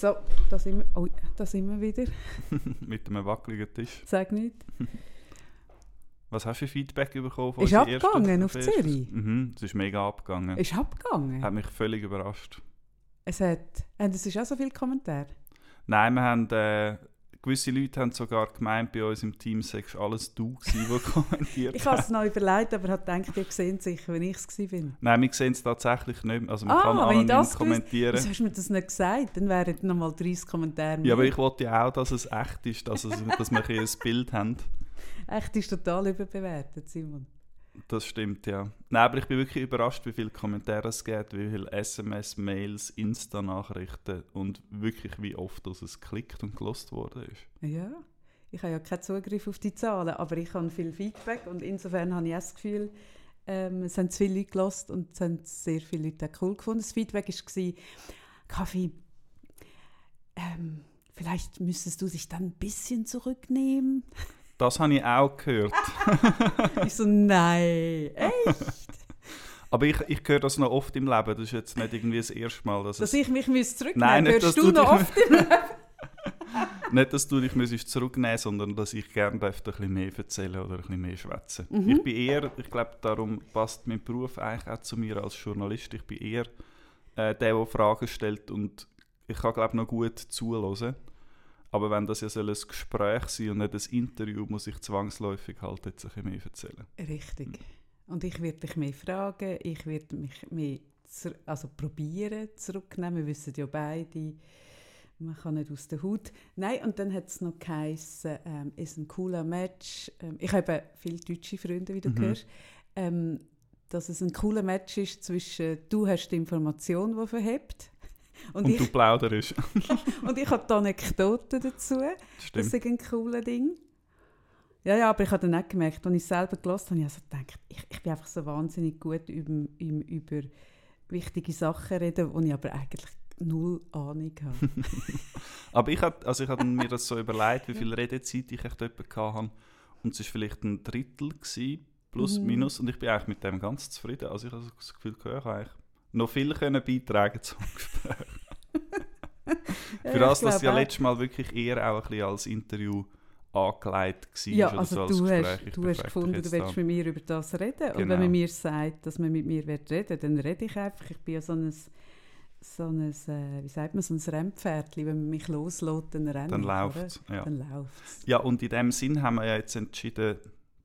So, da sind wir, oh, da sind wir wieder. Mit einem wackeligen Tisch. Sag nicht. Was hast du für Feedback bekommen von Ist abgegangen auf Zürich? Mhm, es ist mega abgegangen. Ist abgegangen. Hat mich völlig überrascht. Es hat, und es ist auch so viel Kommentar. Nein, wir haben, äh, gewisse Leute haben sogar gemeint, bei uns im Team sagst alles du gewesen, die kommentiert Ich habe es noch überlegt, aber habe gedacht, ihr seht sicher, wenn ich es bin. Nein, wir sehen es tatsächlich nicht. Also man Ah, kann anonym das kommentieren. Wieso hast du mir das nicht gesagt? Dann wären noch mal 30 Kommentare mehr. Ja, aber ich wollte ja auch, dass es echt ist, dass, es, dass wir ein Bild haben. Echt, ist total überbewertet, Simon. Das stimmt, ja. Nein, aber ich bin wirklich überrascht, wie viele Kommentare es gibt, wie viele SMS, Mails, Insta-Nachrichten und wirklich wie oft dass es geklickt und gelost worden ist. Ja, ich habe ja keinen Zugriff auf die Zahlen, aber ich habe viel Feedback und insofern habe ich das Gefühl, ähm, es haben viele Leute gelost und es haben sehr viele Leute auch cool gefunden. Das Feedback war, Kaffee, ähm, vielleicht müsstest du dich dann ein bisschen zurücknehmen. Das habe ich auch gehört. ich so, nein, echt? Aber ich, ich höre das noch oft im Leben. Das ist jetzt nicht irgendwie das erste Mal. Dass Dass ich mich zurücknehmen Nein, nicht, Hörst du, noch oft im Leben? nicht, dass du dich müsstest zurücknehmen sondern dass ich gerne ein bisschen mehr erzählen oder ein bisschen mehr schwätzen. Mhm. Ich bin eher, ich glaube, darum passt mein Beruf eigentlich auch zu mir als Journalist. Ich bin eher äh, der, der Fragen stellt und ich kann, glaube noch gut zuhören. Aber wenn das ja soll ein Gespräch sein und nicht ein Interview, muss ich zwangsläufig halt jetzt ein bisschen mehr erzählen. Richtig. Und ich werde dich mehr fragen, ich werde mich mehr also probieren zurücknehmen. Wir wissen ja beide, man kann nicht aus der Haut. Nein, und dann hat es noch geheißen, ähm, ist ein cooler Match. Ähm, ich habe viele deutsche Freunde, wie du Mhm. hörst. Ähm, dass es ein cooler Match ist zwischen, du hast die Information, die verhebt. Und, Und, ich, du plauderst. und ich habe die Anekdoten dazu. Das Stimmt. ist ein cooles Ding. Ja, ja, aber ich habe dann auch gemerkt, als ich es selber gelesen habe, ich also gedacht, ich, ich bin einfach so wahnsinnig gut über, über wichtige Sachen reden, wo ich aber eigentlich null Ahnung habe. Aber ich habe also ich hab mir das so überlegt, wie viel Redezeit ich echt etwa hatte. Und es war vielleicht ein Drittel, gewesen, plus Mhm. minus. Und ich bin eigentlich mit dem ganz zufrieden. Also ich habe das Gefühl, ich habe eigentlich noch viel können beitragen zum Gespräch. Für das, dass ja letztes Mal wirklich eher auch ein bisschen als Interview angelegt war. Ja, also so als du Gespräch. hast, Ich du hast gefunden, du willst mit mir über das reden. Und wenn Genau. man mir sagt, dass man mit mir reden dann rede ich einfach. Ich bin ja so ein, so ein äh, wie sagt man, so ein Rennpferdchen. Wenn man mich loslässt, dann renne Dann läuft es. Ja. Dann ja, und in dem Sinn haben wir ja jetzt entschieden,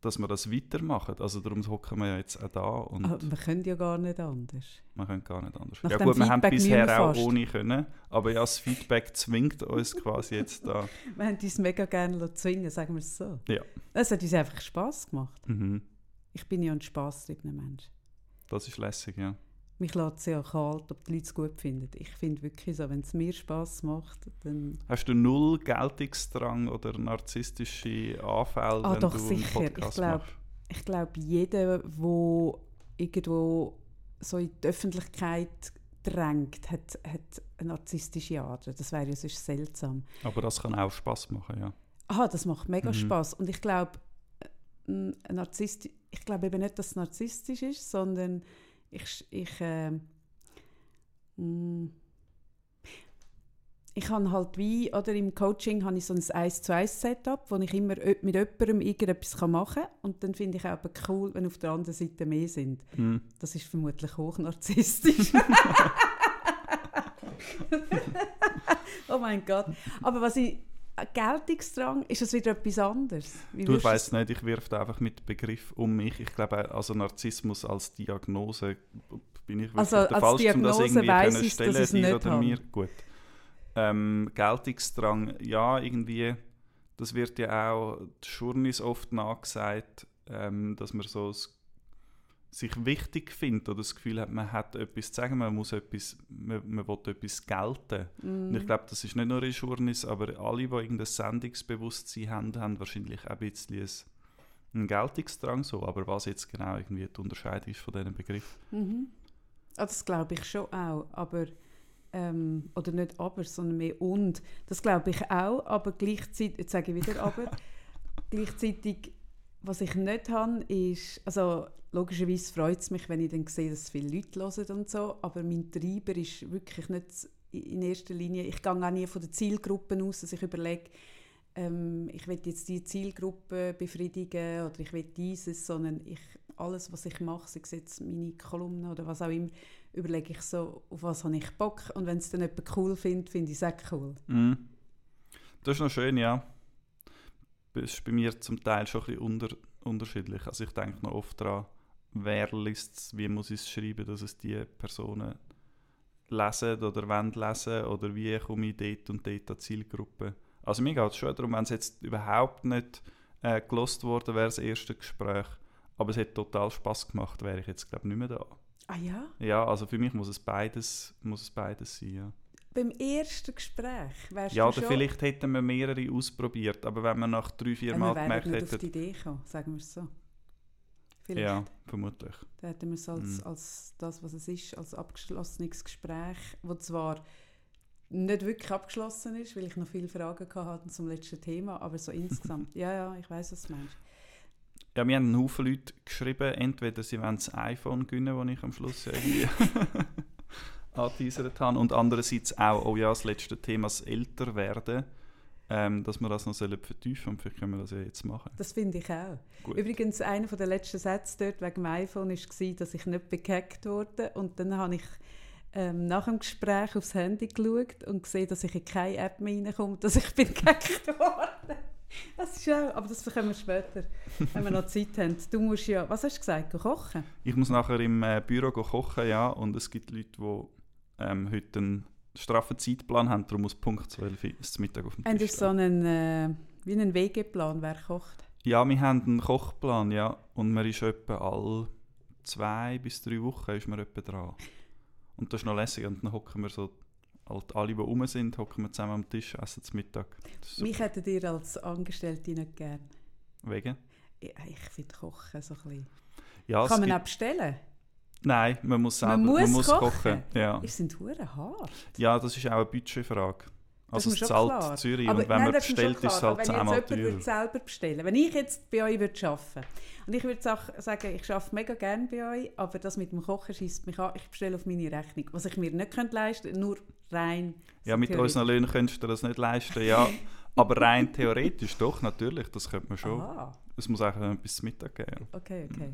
dass wir das weitermachen. Also darum hocken wir ja jetzt auch da und Aber wir können ja gar nicht anders. wir können gar nicht anders. Nach ja gut, wir haben bisher auch ohne können, aber ja, das Feedback zwingt uns quasi jetzt da. Wir haben uns mega gerne zwingen, sagen wir es so. Ja. Es hat uns einfach Spass gemacht. Mhm. Ich bin ja ein spaßtriebener Mensch. Das ist lässig, ja. Mich lässt es ja kalt, ob die Leute es gut finden. Ich finde wirklich so, wenn es mir Spass macht, dann... Hast du null Geltungsdrang oder narzisstische Anfälle, Ah, wenn doch, du einen sicher. Ich Podcast glaub- machst? Ich glaube, jeder, der irgendwo so in die Öffentlichkeit drängt, hat, hat eine narzisstische Ader. Das wäre ja sonst seltsam. Aber das kann auch Spaß machen, ja. Aha, das macht mega Mhm. Spaß Und ich glaube, Narzisst, ich glaube eben nicht, dass es narzisstisch ist, sondern ich, ich, ähm, mm, ich habe halt wie, oder im Coaching habe ich so ein 1 zu 1 Setup, wo ich immer mit jemandem irgendetwas machen kann. Und dann finde ich auch cool, wenn auf der anderen Seite mehr sind. Mhm. Das ist vermutlich hochnarzisstisch. oh mein Gott. Aber was ich. Geltungsdrang, ist das wieder etwas anderes? Wie Du, ich weiss nicht, ich wirf da einfach mit Begriff um mich. Ich glaube, also Narzissmus als Diagnose bin ich wirklich Also, der als um das irgendwie können ich's, stellen, dass dir nicht oder mir. Gut. Ähm, Geltungsdrang, ja, irgendwie, das wird ja auch die Journeys oft nachgesagt, ähm, dass man so s- sich wichtig findet oder das Gefühl hat, man hat etwas zu sagen, man muss etwas, man, man will etwas gelten. Und Mhm. ich glaube, das ist nicht nur in Journeys, aber alle, die irgendein Sendungsbewusstsein haben, haben wahrscheinlich auch ein bisschen ein- einen Geltungsdrang so. Aber was jetzt genau irgendwie die Unterscheidung ist von diesen Begriffen. Mhm. Ah, das glaube ich schon auch, aber ähm, oder nicht aber, sondern mehr und. Das glaube ich auch, aber gleichzeitig, jetzt sage ich wieder aber, gleichzeitig, was ich nicht habe, ist, also logischerweise freut es mich, wenn ich dann sehe, dass viele Leute hören und so, aber mein Treiber ist wirklich nicht in erster Linie. Ich gehe auch nie von den Zielgruppen aus, dass ich überlege, ähm, ich will jetzt die Zielgruppe befriedigen oder ich will dieses, sondern ich, alles, was ich mache, sei es jetzt meine Kolumne oder was auch immer, überlege ich so, auf was habe ich Bock und wenn es dann jemand cool findet, finde ich es auch cool. Mhm. Das ist noch schön, ja. Das ist bei mir zum Teil schon ein bisschen unter, unterschiedlich. Also ich denke noch oft daran, wer liest es, wie muss ich es schreiben, dass es die Personen lesen oder wollen lesen oder wie komme ich dort und dort an Zielgruppe. Also mir geht es schon darum, wenn es jetzt überhaupt nicht äh, gelost worden wäre, das erste Gespräch, aber es hat total Spaß gemacht, wäre ich jetzt glaube nicht mehr da. Ah ja? Ja, also für mich muss es beides, muss es beides sein, ja. Beim ersten Gespräch wärst Ja, du schon... vielleicht hätten wir mehrere ausprobiert, aber wenn man nach drei, vier Ja, Mal wir wären gemerkt nicht auf die hätte, Idee gekommen, sagen wir es so. Vielleicht ja, vermutlich. dann hätten wir es als, Mhm. als das, was es ist, als abgeschlossenes Gespräch, wo zwar nicht wirklich abgeschlossen ist, weil ich noch viele Fragen hatte zum letzten Thema, aber so insgesamt, ja, ja, ich weiß was du meinst. Ja, wir haben einen Haufen Leute geschrieben, entweder sie wollen das iPhone gewinnen, das ich am Schluss irgendwie angeteasert habe, und andererseits auch, oh ja, das letzte Thema, das Älterwerden, ähm, dass wir das noch sollen vertiefen und vielleicht können wir das ja jetzt machen. Das finde ich auch. Gut. Übrigens, einer der letzten Sätze dort wegen dem iPhone war, dass ich nicht begehackt wurde. Und dann habe ich ähm, nach dem Gespräch aufs Handy geschaut und gesehen, dass ich in keine App mehr reinkomme, dass ich bin gehackt worden. Das ist auch, aber das können wir später, wenn wir noch Zeit haben. Du musst ja, was hast du gesagt, kochen? Ich muss nachher im äh, Büro kochen, ja, und es gibt Leute, die ähm, heute einen straffen Zeitplan haben, darum muss Punkt 12 Uhr das Mittag auf dem Und Tisch ist so einen, äh, wie einen Wegeplan, wer kocht? Ja, wir haben einen Kochplan, ja. Und man ist etwa alle zwei bis drei Wochen ist man etwa dran. Und das ist noch lässig. Und dann hocken wir so, halt alle, die rum sind, hocken wir zusammen am Tisch, essen zum Mittag. Ist Mich hättet ihr als Angestellte nicht gern. Wegen? Ich, ich finde Kochen so ein bisschen... Ja, Kann man gibt- auch bestellen? Nein, man muss selber Man muss kochen? kochen. Ja. Ihr sind hure hart. ja, das ist auch eine Budgetfrage. Also es zahlt klar. Zürich Aber und wenn nein, man bestellt, ist es halt zehnmal teurer. selber bestellen Wenn ich jetzt bei euch würde arbeiten und ich würde sag- sagen, ich arbeite mega gerne bei euch, aber das mit dem Kochen schießt mich an, ich bestelle auf meine Rechnung. Was ich mir nicht könnte leisten könnte, nur rein Ja, mit unseren Löhnen könntest du das nicht leisten, ja. Aber rein theoretisch doch, natürlich, das könnte man schon. Ah, Es muss auch etwas zu Mittag geben. okay, okay.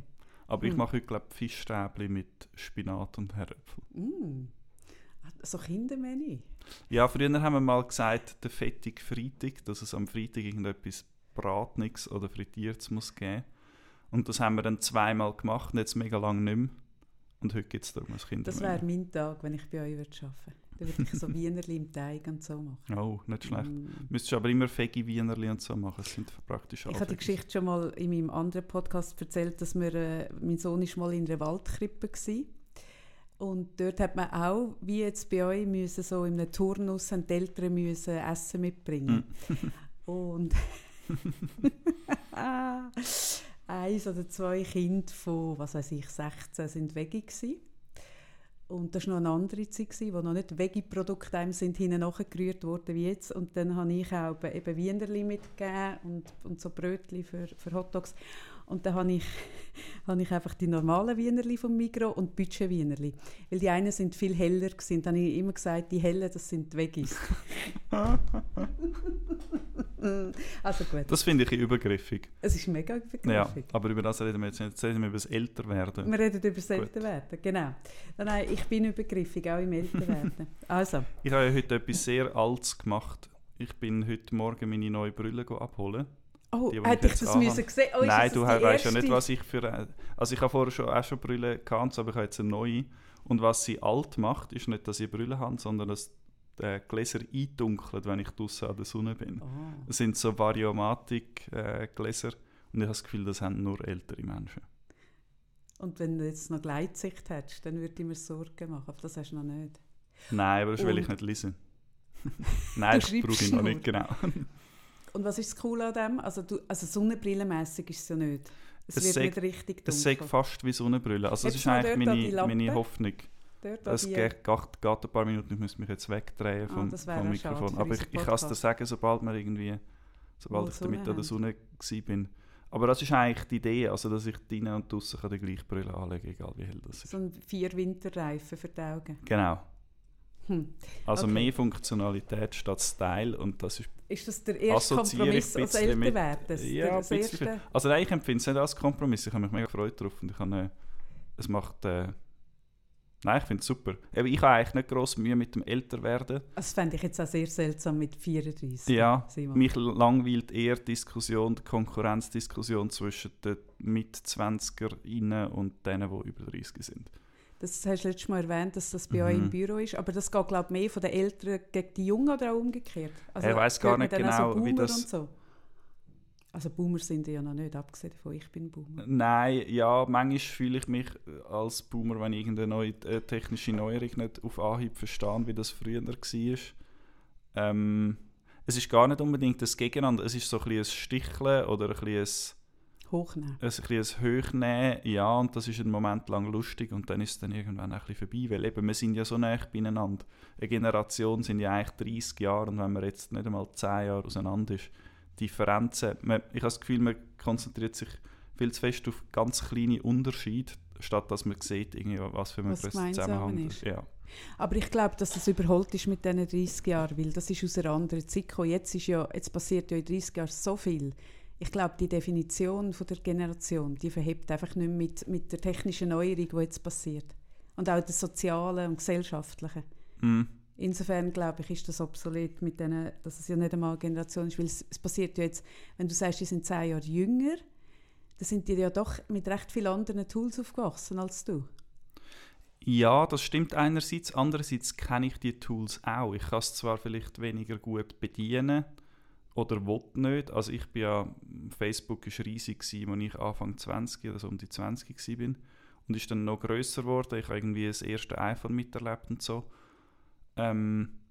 Aber ich Hm. mache heute, glaube ich, Fischstäbli mit Spinat und Herdöpfel. Mm. So Kindermenü. Ja, früher haben wir mal gesagt, der fettige Freitag, dass es am Freitag irgendetwas Bratniges oder Frittiertes muss geben. Und das haben wir dann zweimal gemacht und jetzt mega lange nicht mehr. Und heute gibt es darum ein Kind. Das wäre mein Tag, wenn ich bei euch würde arbeiten Dann würde ich so Wienerli im Teig und so machen. Oh, nicht schlecht. Mm. Müsstest du aber immer fege Wienerli und so machen. Das sind praktisch Ich habe die alle Geschichte schon mal in meinem anderen Podcast erzählt, dass wir, äh, mein Sohn ist mal in einer Waldkrippe war. Und dort hat man auch, wie jetzt bei euch, müssen so in einem Turnus haben die Eltern müssen Essen mitbringen. Und eins oder zwei Kinder von, was weiß ich, 16 sind Veggie gewesen. Und das war noch eine andere Zeit, wo noch nicht Veggie-Produkte einem sind hinten nachgerührt worden wie jetzt. Und dann habe ich auch eben Wienerli mitgegeben und, und so Brötchen für, für Hotdogs. Und dann habe ich, habe ich einfach die normalen Wienerli vom Migros und Budget-Wienerli. Weil die einen sind viel heller gewesen. Dann habe ich immer gesagt, die hellen, das sind die Veggies. also gut, Das finde ich übergriffig. es ist mega Ja, begriffig. aber über das reden wir jetzt nicht. Jetzt reden wir über das Älterwerden. Wir reden über das Älterwerden, genau. Nein, ich bin übergriffig, auch im Älterwerden. Also, Ich habe ja heute etwas sehr Altes gemacht. Ich bin heute Morgen meine neue Brille abholen. Oh, hätte ich ich das müssen anhabe. sehen? Oh, Nein, du weißt ja nicht, was ich für. äh, Also ich habe vorher schon, auch schon Brille gehabt, aber ich habe jetzt eine neue. Und was sie alt macht, ist nicht, dass ich Brille habe, sondern dass die Gläser eindunkelt, wenn ich draußen an der Sonne bin. Oh. Das sind so Variomatik-Gläser. und ich habe das Gefühl, das haben nur ältere Menschen. Und wenn du jetzt noch Gleitsicht hättest, dann würde ich mir Sorgen machen, aber das hast du noch nicht. Nein, aber das will ich Und- nicht lesen. Nein, das brauche ich noch nicht, genau. Und was ist das Coole an dem? Also, du, also sonnenbrillenmässig ist es ja nicht. Es, Es wird sei- nicht richtig dunkel. Es sagt fast wie Sonnenbrille. Also das ist eigentlich meine, meine. Hoffnung. Es geht, geht, geht ein paar Minuten, ich muss mich jetzt wegdrehen Ah, vom, wäre vom Mikrofon. Aber ich, ich kann es dir sagen, sobald wir irgendwie, sobald Wo ich damit an der Sonne bin. Aber das ist eigentlich die Idee, also dass ich drinnen und draußen die gleiche Brille anlegen kann, egal wie hell das ist. So ein vier Winterreifen für die Augen. Genau. Hm. Also Okay. mehr Funktionalität statt Style und das ist Ist das der erste Kompromiss als? Das- Ja, das erste? Also nein, ich empfinde es nicht als Kompromiss. Ich habe mich mega gefreut drauf und ich habe, äh, es macht... Äh, nein, ich finde es super. Ich habe eigentlich nicht gross Mühe mit dem Älterwerden. Das fände ich jetzt auch sehr seltsam mit 34. Ja, Simon. mich langweilt eher die Diskussion, die Konkurrenzdiskussion zwischen den Mit-20er und denen, die über 30 sind. Das hast du letztes Mal erwähnt, dass das bei euch Mhm. im Büro ist. Aber das geht, glaube ich, mehr von den Älteren gegen die Jungen oder auch umgekehrt? Also, Ich weiss gar nicht genau, so wie das- so? Also Boomer sind ja noch nicht, abgesehen davon, ich bin Boomer. Nein, ja, manchmal fühle ich mich als Boomer, wenn ich irgendeine neue, äh, technische Neuerung nicht auf Anhieb verstehe, wie das früher war. Ähm, es ist gar nicht unbedingt das Gegeneinander, es ist so ein bisschen ein Sticheln oder ein bisschen Hochnehmen. ein, ein, bisschen Hochnehmen, ja, und das ist einen Moment lang lustig und dann ist es dann irgendwann ein bisschen vorbei, weil eben, wir sind ja so nah beieinander. Eine Generation sind ja eigentlich 30 Jahre und wenn man jetzt nicht einmal 10 Jahre auseinander ist, Differenzen, man, ich habe das Gefühl, man konzentriert sich viel zu fest auf ganz kleine Unterschiede, statt dass man sieht, irgendwie, was für ein Zusammenhang ist. Ja. Aber ich glaube, dass das überholt ist mit diesen 30 Jahren, weil das ist aus einer anderen Zeit gekommen. Jetzt, ist ja, jetzt passiert ja in 30 Jahren so viel. Ich glaube, die Definition von der Generation, die verhebt einfach nicht mehr mit, mit der technischen Neuerung, die jetzt passiert. Und auch der sozialen und gesellschaftlichen. Mm, Insofern glaube ich, ist das obsolet, mit denen, dass es ja nicht einmal eine Generation ist, weil es, es passiert ja jetzt, wenn du sagst, die sind zehn Jahre jünger, dann sind die ja doch mit recht vielen anderen Tools aufgewachsen als du. Ja, das stimmt einerseits. Andererseits kenne ich die Tools auch. Ich kann es zwar vielleicht weniger gut bedienen oder will nicht. Also ich bin ja, Facebook war riesig, gewesen, als ich Anfang 20 oder so um die 20 war bin. Und ist dann noch grösser geworden. Ich habe irgendwie das erste iPhone miterlebt und so. Ähm,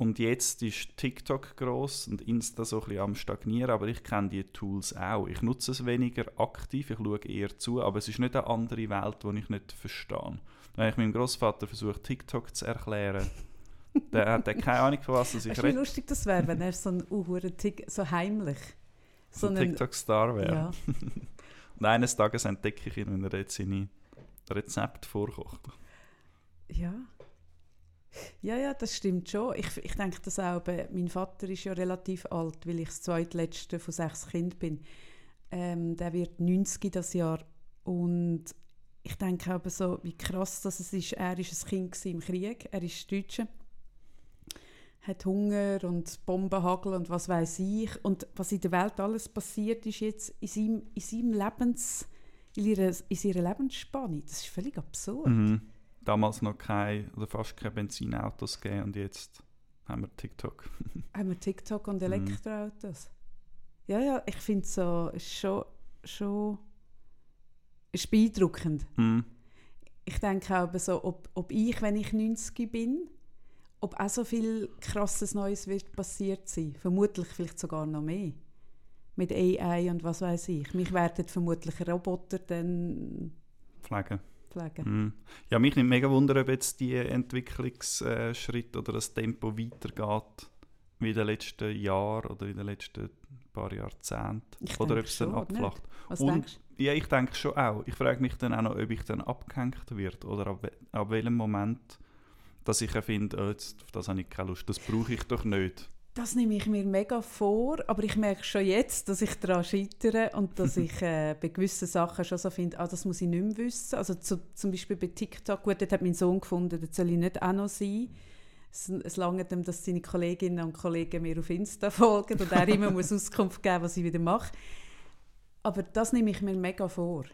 und jetzt ist TikTok gross und Insta so ein bisschen am Stagnieren, aber ich kenne die Tools auch. Ich nutze es weniger aktiv, ich schaue eher zu, aber es ist nicht eine andere Welt, die ich nicht verstehe. Wenn ich meinem Großvater versuche, TikTok zu erklären, der hat keine Ahnung, von was er sich du, wie redet. lustig das wäre, wenn er so ein uhuere Tick, so heimlich, So ein einen- TikTok-Star wäre. ja, Und eines Tages entdecke ich ihn, wenn er jetzt seine Rezepte vorkocht. ja. Ja, ja, das stimmt schon. Ich, ich denke das auch, mein Vater ist ja relativ alt, weil ich das zweitletzte von sechs Kindern bin. Ähm, der wird 90 das Jahr und ich denke aber so, wie krass das es ist. Er ist ein Kind im Krieg, er ist Deutscher, hat Hunger und Bombenhagel und was weiß ich. Und was in der Welt alles passiert ist jetzt in seinem, in seinem Lebens, in ihrer, in ihrer Lebensspanne. Das ist völlig absurd. Mhm. Damals noch kein oder fast keine Benzinautos gegeben und jetzt haben wir TikTok. Haben wir TikTok und Mhm. Elektroautos? Ja, ja, ich finde es so, schon, schon ist beeindruckend. Mhm. Ich denke auch so, ob, ob ich, wenn ich 90 bin, ob auch so viel krasses Neues wird passiert sein. Vermutlich vielleicht sogar noch mehr. Mit AI und was weiß ich. Mich werden vermutlich Roboter dann Pflegen. pflegen. Mhm. Ja, mich nimmt mega Wunder, ob jetzt die Entwicklungsschritt oder das Tempo weitergeht wie in den letzten Jahren oder in den letzten paar Jahrzehnten. Ich Oder ob es dann abflacht. Was Und- denkst du? Ja, ich denke schon auch. Ich frage mich dann auch noch, ob ich dann abgehängt wird oder ab, ab welchem Moment, dass ich finde, oh, jetzt, auf das habe ich keine Lust, das brauche ich doch nicht. Das nehme ich mir mega vor, aber ich merke schon jetzt, dass ich daran scheitere und dass ich äh, bei gewissen Sachen schon so finde, ah, das muss ich nicht mehr wissen. Also zu, zum Beispiel bei TikTok, gut, dort hat mein Sohn gefunden, das soll ich nicht auch noch sein. Es, es langt ihm, dass seine Kolleginnen und Kollegen mir auf Insta folgen und er immer muss Auskunft geben, was ich wieder mache. Aber das nehme ich mir mega vor.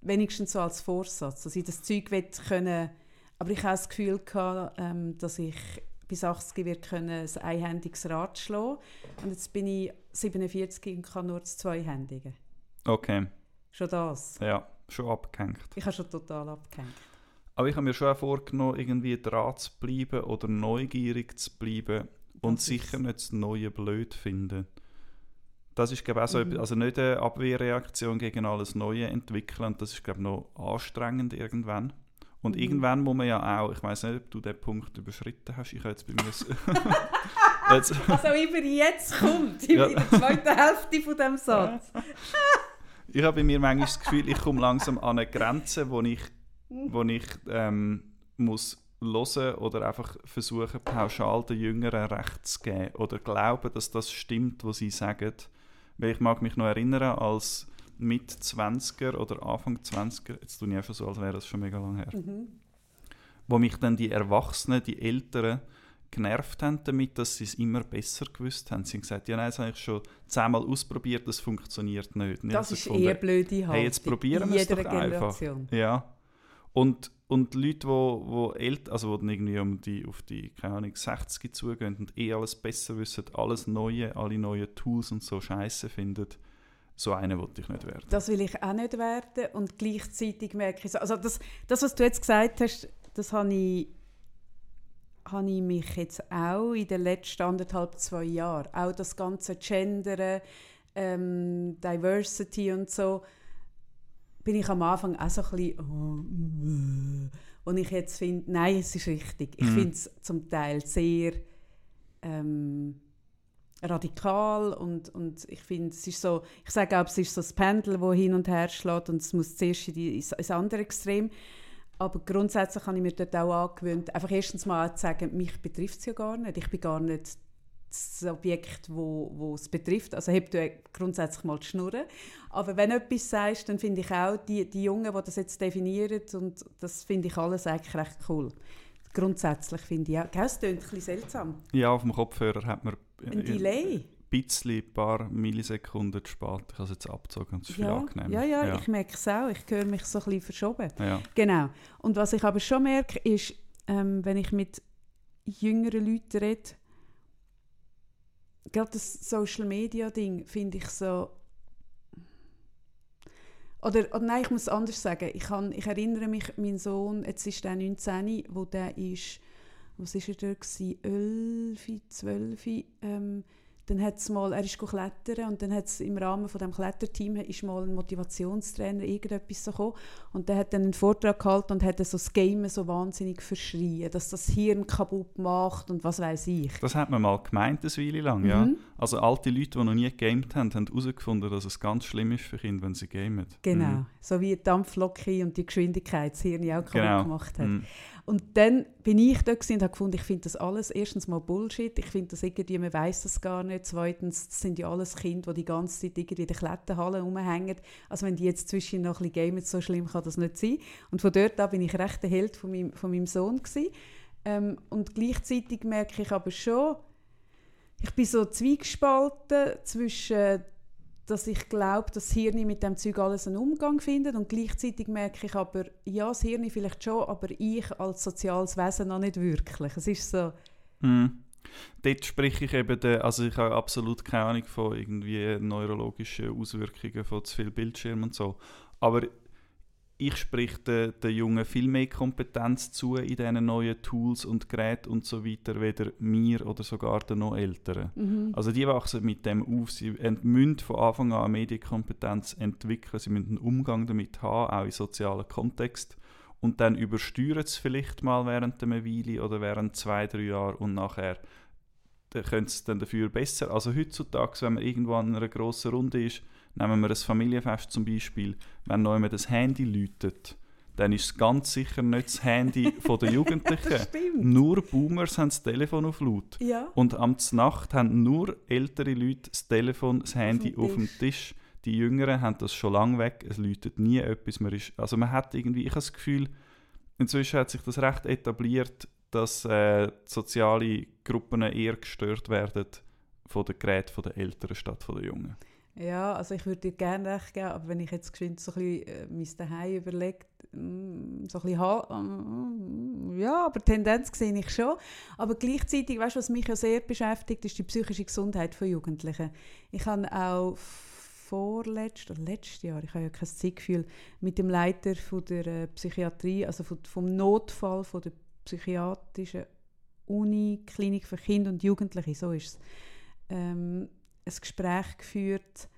Wenigstens so als Vorsatz, dass ich das Zeug will können. Aber ich habe das Gefühl gehabt, ähm, dass ich bis 80 wird können ein einhändiges Rad schlagen. Und jetzt bin ich 47 und kann nur das Zweihändige. Okay, Schon das. ja, schon abgehängt. Ich habe schon total abgehängt. Aber ich habe mir schon auch vorgenommen, irgendwie dran zu bleiben oder neugierig zu bleiben und Das sicher nicht das Neue blöd finden. Das ist, glaube ich, auch so Mhm. also nicht eine Abwehrreaktion gegen alles Neue entwickeln. Das ist, glaube ich, noch anstrengend irgendwann. Und Mhm. irgendwann muss man ja auch, ich weiß nicht, ob du den Punkt überschritten hast, ich habe jetzt bei mir... jetzt, Was auch immer jetzt kommt, in Ja. der zweiten Hälfte von dem Satz. ich habe bei mir manchmal das Gefühl, ich komme langsam an eine Grenze, wo ich, wo ich ähm, muss hören oder einfach versuchen, pauschal den Jüngeren recht zu geben oder glauben, dass das stimmt, was sie sagen. Weil ich mag mich noch erinnern, als mit 20er oder Anfang 20er, jetzt tue ich einfach so, als wäre das schon mega lange her, Mhm. wo mich dann die Erwachsenen, die Älteren, genervt haben damit, dass sie es immer besser gewusst haben. Sie haben gesagt, ja nein, das habe ich schon zehnmal ausprobiert, das funktioniert nicht. Das habe ist gefunden, eher blöde Haltung. Hey, jetzt probieren wir es jeder doch einfach. Generation. Ja. Und, und Leute, wo, wo älter, also wo dann irgendwie um die, auf die, keine Ahnung, 60 zugehen und eh alles besser wissen, alles Neue, alle neuen Tools und so Scheiße finden, so einer wollte ich nicht werden. Das will ich auch nicht werden und gleichzeitig merke ich so, also das, das was du jetzt gesagt hast, das habe ich, habe ich mich jetzt auch in den letzten anderthalb, zwei Jahren, auch das ganze Gendern, ähm, Diversity und so, bin ich am Anfang auch so ein bisschen, oh, und ich jetzt finde, nein, es ist richtig. Ich Mhm. finde es zum Teil sehr ähm, radikal und, und ich finde, es ist so, ich sage auch, es ist so das Pendel, das hin und her schlägt und es muss zuerst in die, ins, andere Extrem. Aber grundsätzlich habe ich mir dort auch angewöhnt, einfach erstens mal zu sagen, mich betrifft es ja gar nicht. Ich bin gar nicht das Objekt, wo, wo es betrifft. Also heb du grundsätzlich mal die Schnurren. Aber wenn du etwas sagst, dann finde ich auch, die, die Jungen, die das jetzt definieren, und das finde ich alles eigentlich recht cool. Grundsätzlich finde ich auch. Gell, Es klingt ein bisschen seltsam. Ja, auf dem Kopfhörer hat man Ein Delay. ein bisschen, ein paar Millisekunden zu spät. Ich habe es jetzt abgezogen und es ist viel Ja, angenehmer. ja, ja, ja. ich merke es auch. Ich höre mich so ein bisschen verschoben. ja. Genau. Und was ich aber schon merke, ist, ähm, wenn ich mit jüngeren Leuten rede, gerade das Social Media Ding finde ich so. Oder, oder nein, ich muss es anders sagen. Ich, kann, ich erinnere mich, mein Sohn, jetzt ist der 19, wo der ist, was ist er da gewesen? 11, 12, ähm, dann hat's mal, er ist klettern und dann hat im Rahmen von dem Kletterteam ist mal ein Motivationstrainer irgendetwas so gekommen und der hat dann einen Vortrag gehalten und hat so das Game so wahnsinnig verschrien, dass das Hirn kaputt macht und was weiß ich. Das hat man mal gemeint, eine Weile lang, ja. Mhm. Also alte Leute, die noch nie gegamed haben, haben herausgefunden, dass es ganz schlimm ist für Kinder, wenn sie gamen. Genau, Mhm. so wie die Dampflocke und die Geschwindigkeit das Hirn auch kaputt Genau. gemacht hat. Mhm. Und dann bin ich da und habe gefunden, ich finde das alles erstens mal Bullshit. Ich finde das irgendwie, man weiß das gar nicht. Zweitens, das sind ja alles Kinder, die die ganze Zeit irgendwie in der Kletterhalle rumhängen. Also wenn die jetzt zwischen noch ein bisschen gamen, so schlimm kann das nicht sein. Und von dort an bin ich recht der Held von meinem, von meinem Sohn gewesen. Ähm, und gleichzeitig merke ich aber schon, ich bin so zwiegespalten zwischen dass ich glaube, dass das Hirn mit dem Zeug alles einen Umgang findet und gleichzeitig merke ich aber, ja, das Hirn vielleicht schon, aber ich als soziales Wesen noch nicht wirklich. Es ist so, Mhm. Dort spreche ich eben, den, also ich habe absolut keine Ahnung von irgendwie neurologischen Auswirkungen von zu viel Bildschirm und so. Aber ich spreche den, den Jungen viel mehr Kompetenz zu in diesen neuen Tools und Geräten und so weiter, weder mir oder sogar den noch Älteren. mhm. Also die wachsen mit dem auf. Sie müssen von Anfang an eine Medienkompetenz entwickeln. Sie müssen einen Umgang damit haben, auch in sozialen Kontext. Und dann übersteuern sie vielleicht mal während einer Weile oder während zwei, drei Jahren und nachher können sie es dann dafür besser. Also heutzutage, wenn man irgendwo an einer grossen Runde ist, nehmen wir ein Familienfest zum Beispiel, wenn noch jemand das Handy läutet, dann ist es ganz sicher nicht das Handy von der Jugendlichen. Nur Boomers haben das Telefon auf laut. Ja, Und am Nacht haben nur ältere Leute das Telefon, das Handy dem auf dem Tisch. Die Jüngeren haben das schon lange weg. Es läutet nie etwas. Man ist, also man hat irgendwie, ich habe das Gefühl, inzwischen hat sich das recht etabliert, dass äh, soziale Gruppen eher gestört werden von den Geräten der Älteren statt von den Jungen. Ja, also ich würde dir gerne recht geben, aber wenn ich jetzt geschwind so ein bisschen äh, mein Daheim überlege, mm, so ein bisschen, ha- mm, ja, aber Tendenz sehe ich schon. Aber gleichzeitig, weißt du, was mich ja sehr beschäftigt, ist die psychische Gesundheit von Jugendlichen. Ich habe auch vorletzt oder letztes Jahr, ich habe ja kein Zeitgefühl, mit dem Leiter von der äh, Psychiatrie, also vom Notfall von der psychiatrischen Uniklinik für Kinder und Jugendliche, so ist es, ähm, ein Gespräch geführt,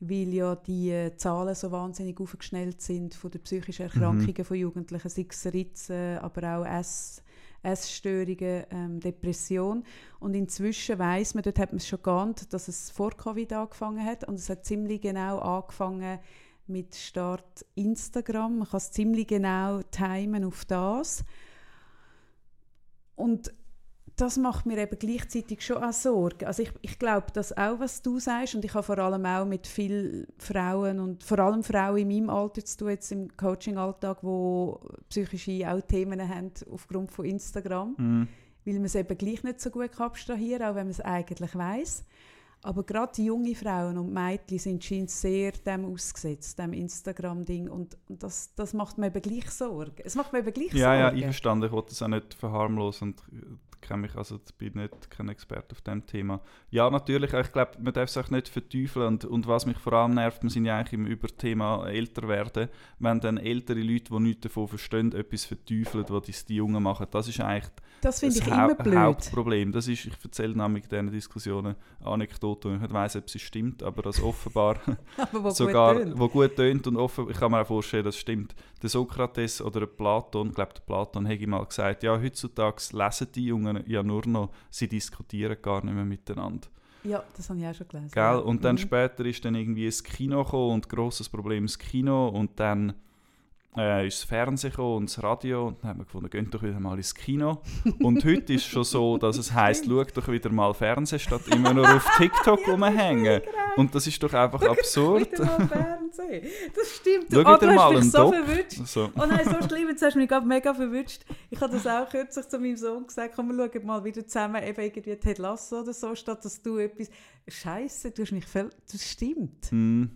weil ja die äh, Zahlen so wahnsinnig aufgeschnellt sind von den psychischen Erkrankungen von Jugendlichen, sei es Ritzen, aber auch Ess, Essstörungen, ähm, Depression. Und inzwischen weiß man, dort hat man es schon geahnt, dass es vor Covid angefangen hat und es hat ziemlich genau angefangen mit Start Instagram. Man kann es ziemlich genau timen auf das. und das macht mir eben gleichzeitig schon auch Sorge. Also ich, ich glaube das auch, was du sagst und ich habe vor allem auch mit vielen Frauen und vor allem Frauen in meinem Alter zu tun, jetzt im Coaching-Alltag, wo psychische auch Themen haben aufgrund von Instagram, Mhm. weil man es eben gleich nicht so gut abstrahieren auch wenn man es eigentlich weiß. Aber gerade die junge Frauen und Mädchen sind scheint sehr dem ausgesetzt, dem Instagram-Ding und, und das, das macht mir eben gleich Sorge. Es macht mir eben gleich Ja, ja, Sorge. einverstanden. Ich wollte das auch nicht verharmlosen und äh, kenne mich, also ich bin nicht kein Experte auf dem Thema. Ja, natürlich, ich glaube, man darf es auch nicht verteufeln und, und was mich vor allem nervt, wir sind ja eigentlich im Überthema älter werden, wenn dann ältere Leute, die nichts davon verstehen, etwas verteufeln, was die, die Jungen machen, das ist eigentlich das das immer Hau- blöd. Hauptproblem. Das ist, ich erzähle nämlich in diesen Diskussionen Anekdoten, und ich nicht weiss, ob sie stimmt, aber das offenbar Aber wo sogar, gut tönt. wo gut tönt und offen, ich kann mir auch vorstellen, das stimmt. Der Sokrates oder der Platon, ich glaube der Platon hätte mal gesagt, ja, heutzutage lesen die Jungen ja nur noch, sie diskutieren gar nicht mehr miteinander. Ja, das habe ich auch schon gelesen. Gell? Und dann Mhm. später ist dann irgendwie das Kino gekommen und grosses Problem das Kino und dann äh, ist das Fernsehen gekommen und das Radio und dann haben wir gefunden, geht doch wieder mal ins Kino. Und heute ist es schon so, dass es heisst, schau doch wieder mal Fernsehen, statt immer nur auf TikTok rumhängen. Und das ist doch einfach absurd. Wieder mal Fernsehen. Das stimmt. Schau Du, ah, du hast mich so Doc. verwünscht. So. Oh nein, so schlimm, jetzt hast du mich gerade mega verwünscht. Ich habe das auch kürzlich zu meinem Sohn gesagt, komm, wir schauen mal wieder zusammen eben irgendwie Ted Lasso oder so, statt dass du etwas... Scheiße, du hast mich voll... Das stimmt. Hm.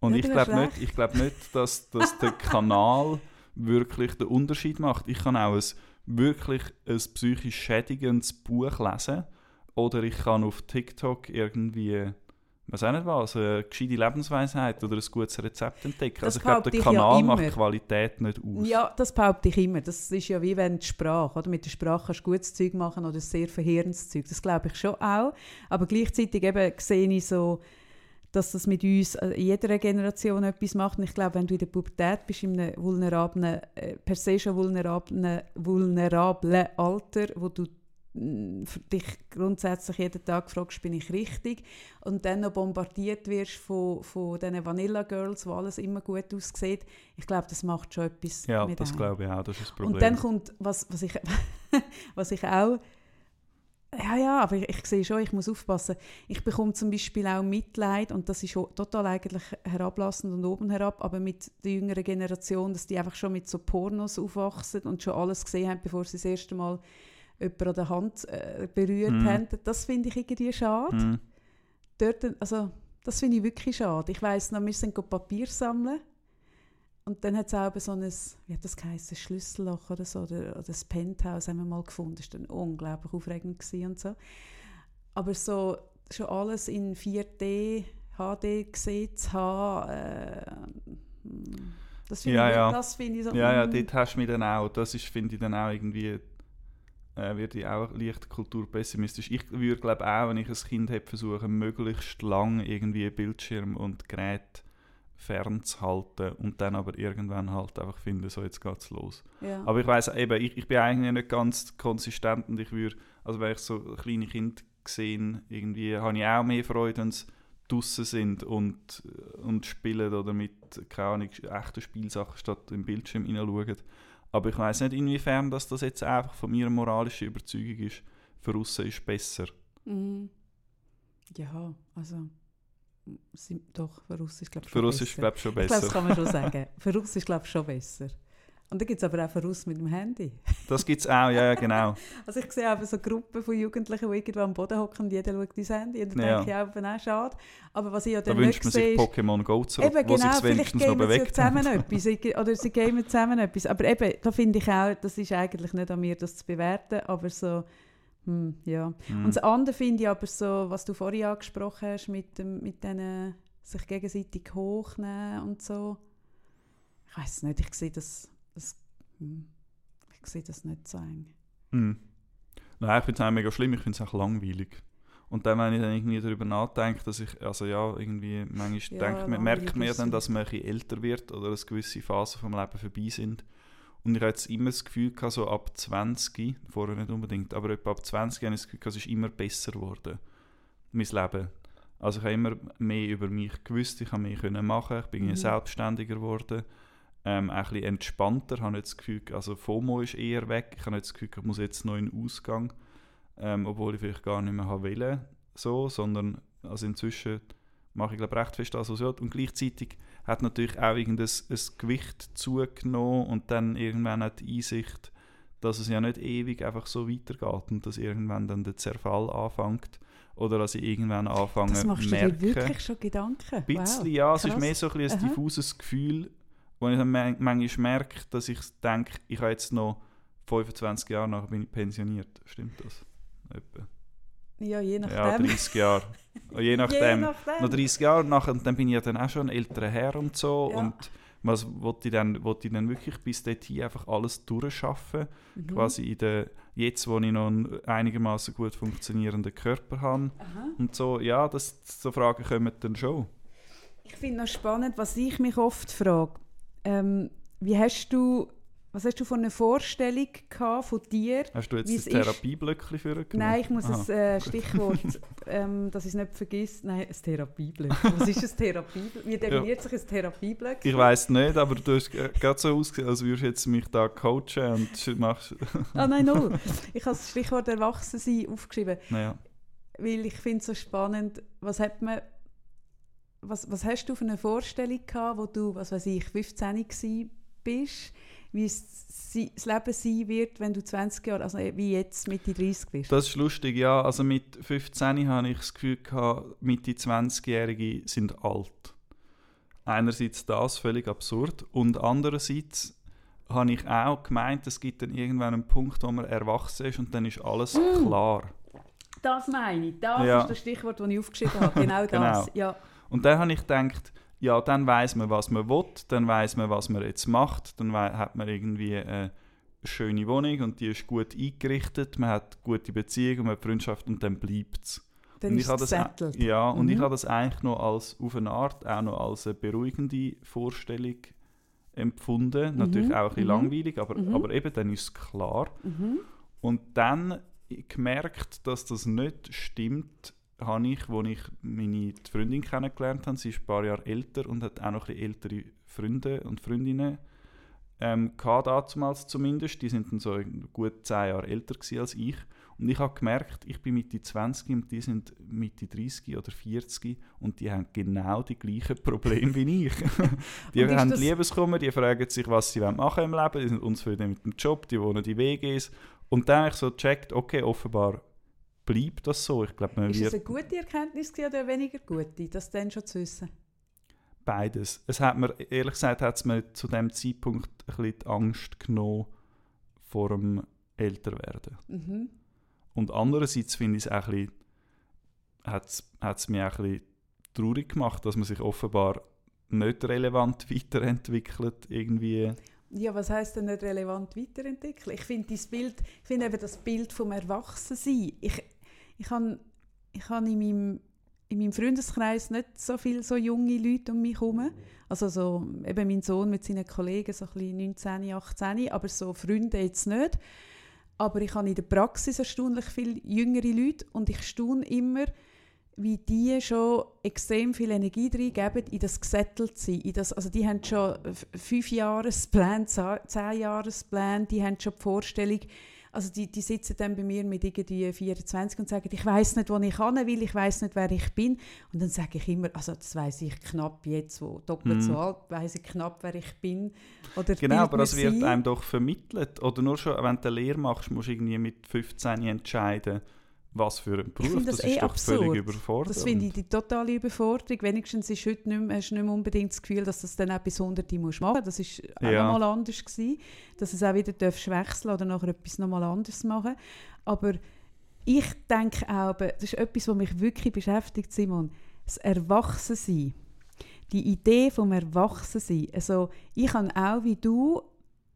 Und Ja, ich glaube nicht, ich glaub nicht dass, dass der Kanal wirklich den Unterschied macht. Ich kann auch ein wirklich ein psychisch schädigendes Buch lesen oder ich kann auf TikTok irgendwie, weiß auch nicht was, eine gescheite Lebensweisheit oder ein gutes Rezept entdecken. Das also ich glaube, der ich ja Kanal macht immer. Qualität nicht aus. Ja, das behaupte ich immer. Das ist ja wie wenn die Sprache, oder? Mit der Sprache kannst du gutes Zeug machen oder sehr verheerendes Zeug. Das glaube ich schon auch. Aber gleichzeitig eben sehe ich so, dass das mit uns äh, in jeder Generation etwas macht. Und ich glaube, wenn du in der Pubertät bist, in einem vulnerablen, äh, per se schon vulnerablen, vulnerablen Alter, wo du für dich grundsätzlich jeden Tag fragst, bin ich richtig? Und dann noch bombardiert wirst von, von diesen Vanilla Girls, wo alles immer gut aussieht. Ich glaube, das macht schon etwas Ja, mit das einem. glaube ich auch, das ist das Problem. Und dann kommt, was, was, ich, was ich auch. Ja, ja, aber ich, ich sehe schon, ich muss aufpassen. Ich bekomme zum Beispiel auch Mitleid, und das ist total eigentlich herablassend und oben herab, aber mit der jüngeren Generation, dass die einfach schon mit so Pornos aufwachsen und schon alles gesehen haben, bevor sie das erste Mal jemanden an der Hand äh, berührt Mhm. haben. Das finde ich irgendwie schade. Hm. Dort, also, das finde ich wirklich schade. Ich weiss noch, wir sind Papier sammeln und dann hat es auch so ein, wie hat das geheißen, Schlüsselloch oder so, oder, oder das Penthouse haben wir mal gefunden. Das war dann unglaublich aufregend und so. Aber so schon alles in 4D, HD gesehen zu haben, äh, das finde Ja, ich, ja. das finde ich so... Ja, ja, mm. dort hast du mich dann auch. Das ist, finde ich dann auch irgendwie, äh, werde ich auch leicht kulturpessimistisch. Ich würde glaube auch, wenn ich ein Kind habe, versuchen, möglichst lang irgendwie Bildschirm und Gerät fernzuhalten und dann aber irgendwann halt einfach finden, so jetzt geht's los. ja. Aber ich weiß eben, ich, ich bin eigentlich nicht ganz konsistent und ich würde, also wenn ich so kleine Kinder gesehen, irgendwie habe ich auch mehr Freude, wenn sie draussen sind und, und spielen oder mit, keine Ahnung, echten Spielsachen statt im Bildschirm hineinschauen. Aber ich weiß nicht, inwiefern dass das jetzt einfach von mir moralische Überzeugung ist, für aussen ist besser. Mhm. Ja, also... Doch, für uns ist glaube ich Für schon uns besser. ist glaube ich schon Ich glaube, das besser. kann man schon sagen. Für uns ist glaube ich schon besser. Und dann gibt es aber auch für uns mit dem Handy. Das gibt es auch, ja, genau. Also ich sehe eben so Gruppen von Jugendlichen, die irgendwo am Boden hocken und jeder schaut ins Handy. Und dann Ja. denke ich auch, auch schade. Aber was ich ja Da dann wünscht nicht man sich ist... Pokémon Go zurück, Eben wo sich genau, wenigstens noch geben sie ja bewegt zusammen etwas. Oder sie geben zusammen etwas. Aber eben, da finde ich auch, das ist eigentlich nicht an mir, das zu bewerten. Aber so, hm, ja. Hm. Und das andere finde ich aber so, was du vorhin angesprochen hast, mit, dem, mit diesen sich gegenseitig hochnehmen und so. Ich weiß nicht, ich sehe das, das hm, ich sehe das nicht so eng. Mm. Nein, ich finde es auch mega schlimm, ich finde es auch langweilig. Und dann, wenn ich dann irgendwie darüber nachdenke, dass ich, also ja, irgendwie, manchmal Ja, denkt man, merkt man ja dann, es. dass man ein bisschen älter wird oder dass gewisse Phasen vom Leben vorbei sind. Und ich habe jetzt immer das Gefühl gehabt, so ab 20, vorher nicht unbedingt, aber etwa ab 20 habe ich das Gefühl gehabt, es ist immer besser geworden, mein Leben. Also ich habe immer mehr über mich gewusst, ich habe mehr können machen, ich bin Mhm. selbstständiger geworden. ähm, ein bisschen entspannter. Ich habe nicht das Gefühl, also FOMO ist eher weg. Ich habe nicht das Gefühl, ich muss jetzt noch in den Ausgang, ähm, obwohl ich vielleicht gar nicht mehr will, so, sondern also inzwischen mache ich glaube recht fest das, was ich will. Und gleichzeitig hat natürlich auch irgendein ein Gewicht zugenommen und dann irgendwann hat die Einsicht, dass es ja nicht ewig einfach so weitergeht und dass irgendwann dann der Zerfall anfängt oder dass ich irgendwann anfange Das machst du dir wirklich schon Gedanken? Ein bisschen, wow. ja. Es Krass. ist mehr so ein, ein diffuses Gefühl, wo ich dann man- manchmal merke, dass ich denke, ich habe jetzt noch 25 Jahre nachher bin ich pensioniert. Stimmt das? Etwa. Ja, je Ja, nachdem. 30 Jahre. Je Je nachdem. nachdem. Noch 30 Jahre nachher, und dann bin ich ja dann auch schon ein älterer Herr und so. Ja. Und was wollte ich, dann, wollte ich dann wirklich bis dorthin einfach alles durchschaffen? Mhm. Quasi in der, jetzt, wo ich noch einen einigermaßen gut funktionierenden Körper habe. Aha. Und so, ja, das, so Fragen kommen dann schon. Ich finde noch spannend, was ich mich oft frage. Ähm, wie hast du, was hast du von einer Vorstellung gehabt von dir? Hast du jetzt das Therapieblöckchen für Nein, ich muss Aha. ein äh, Stichwort, ähm, dass ich es nicht vergesse. Nein, ein Therapieblöck. Was ist ein Therapieblöck? Wie definiert sich ein Therapieblöck? Ich weiß nicht, aber du hast gerade so ausgesehen, als würdest du jetzt mich da coachen und machst. Ah nein, null. Ich habe das Stichwort Erwachsensein aufgeschrieben, naja. weil ich finde es so spannend, was hat man, was, was hast du für eine Vorstellung gehabt, wo du, was weiß ich, 15 gsi bist, wie es das Leben sein wird, wenn du 20 Jahre, also wie jetzt Mitte 30 bist? Das ist lustig, ja. Also mit 15 habe ich das Gefühl gehabt, Mitte 20-Jährige sind alt. Einerseits das völlig absurd und andererseits habe ich auch gemeint, es gibt dann irgendwann einen Punkt, wo man erwachsen ist und dann ist alles Mm. klar. Das meine ich, das Ja. ist das Stichwort, das ich aufgeschrieben habe, genau das. Genau. Ja. Und dann habe ich gedacht, ja, dann weiß man, was man will, dann weiß man, was man jetzt macht, dann hat man irgendwie eine schöne Wohnung und die ist gut eingerichtet, man hat gute Beziehungen, man hat Freundschaft und dann bleibt es. Dann und ist ich habe es das, ja, und ich Mhm. habe das eigentlich noch als, auf eine Art auch noch als eine beruhigende Vorstellung empfunden. Natürlich auch ein bisschen mhm. langweilig, aber, Mhm. aber eben dann ist es klar. Mhm. Und dann gemerkt, dass das nicht stimmt, habe ich, als ich meine Freundin kennengelernt habe. Sie ist ein paar Jahre älter und hat auch noch ein bisschen ältere Freunde und Freundinnen. Ähm, gehabt damals zumindest. Die sind dann so gut zehn Jahre älter als ich. Und ich habe gemerkt, ich bin Mitte 20 und die sind Mitte 30 oder 40 und die haben genau die gleichen Probleme wie ich. die haben Liebeskummer, die fragen sich, was sie machen im Leben, die sind unzufrieden mit dem Job, die wohnen in WGs. Und dann habe ich so gecheckt, okay, offenbar bleibt das so. Ich glaube, man Ist es eine gute Erkenntnis oder eine weniger gute, das dann schon zu wissen? beides. Es hat mir, ehrlich gesagt, hat es mir zu dem Zeitpunkt ein bisschen die Angst genommen vor dem Älterwerden. Mhm. Und andererseits finde ich es auch ein bisschen, hat's, hat's mich auch ein bisschen traurig gemacht, dass man sich offenbar nicht relevant weiterentwickelt irgendwie. Ja, was heißt denn nicht relevant weiterentwickeln? Ich finde das Bild, ich finde eben das Bild vom Erwachsensein. Ich, ich habe ich han in, meinem, in meinem Freundeskreis nicht so viele so junge Leute um mich herum. Also so, eben mein Sohn mit seinen Kollegen, so ein bisschen 19, 18, aber so Freunde jetzt nicht. Aber ich habe in der Praxis erstaunlich viele jüngere Leute und ich staune immer, wie die schon extrem viel Energie reingeben in das Gesetteltsein. In das, also die haben schon fünf Jahrespläne, ze- zehn Jahrespläne, die haben schon die Vorstellung, also die, die sitzen dann bei mir mit irgendwie 24 und sagen, ich weiß nicht, wo ich hin will, ich weiß nicht, wer ich bin. Und dann sage ich immer, also das weiß ich knapp jetzt, wo doppelt Mhm. so alt, weiß ich knapp, wer ich bin. Oder Genau, aber das wird einem doch vermittelt. Oder nur schon, wenn du eine Lehre machst, musst du irgendwie mit 15 entscheiden, was für ein Beruf. finde das das eh ist doch absurd. völlig überfordert. Das finde ich die totale Überforderung. Wenigstens ist heute nicht mehr, hast du nicht mehr unbedingt das Gefühl, dass du das dann auch bis 100 musst machen musst. Das war auch Ja. nochmal anders. Gewesen, dass du es auch wieder darfst wechseln oder nachher etwas nochmal anderes machen Aber ich denke auch, das ist etwas, was mich wirklich beschäftigt, Simon. Das Erwachsensein. Die Idee vom Erwachsensein. Also ich habe auch wie du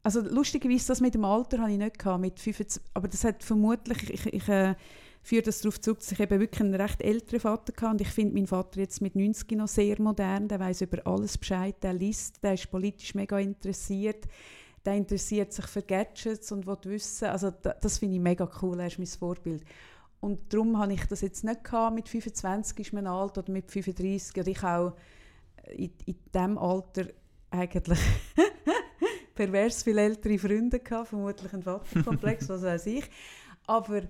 also lustigerweise, das mit dem Alter habe ich nicht gehabt, mit 25, aber das hat vermutlich, ich, ich äh, führe das darauf zurück, dass ich eben wirklich einen recht älteren Vater hatte. Und ich finde meinen Vater jetzt mit 90 noch sehr modern, der weiß über alles Bescheid, der liest, der ist politisch mega interessiert, der interessiert sich für Gadgets und will wissen, also da, das finde ich mega cool, er ist mein Vorbild. Und darum habe ich das jetzt nicht gehabt, mit 25 ist man alt oder mit 35 oder ich auch in, in diesem Alter eigentlich pervers viele ältere Freunde gehabt, vermutlich ein Vaterkomplex, was weiß ich. Aber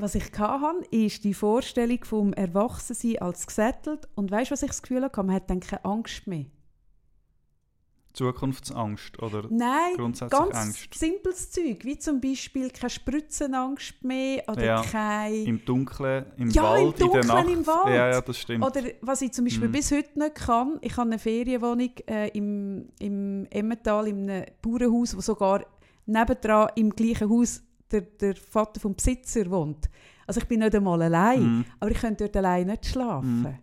was ich hatte, ist die Vorstellung vom Erwachsensein als gesettelt. Und weißt du, was ich das Gefühl hatte? Man hat dann keine Angst mehr. Zukunftsangst oder Nein, grundsätzlich ganz Angst? simples Zeug, wie zum Beispiel keine Spritzenangst mehr oder Ja, kein... Im Dunkeln, im Ja, im Wald, in der Dunkeln, Nacht. im Wald. Ja, ja, das stimmt. Oder was ich zum Beispiel Mhm. bis heute nicht kann, ich habe eine Ferienwohnung äh, im, im Emmental, in einem Bauernhaus, wo sogar nebendran im gleichen Haus der, der Vater vom Besitzer wohnt. Also ich bin nicht einmal allein, Mhm. aber ich könnte dort allein nicht schlafen. Mhm.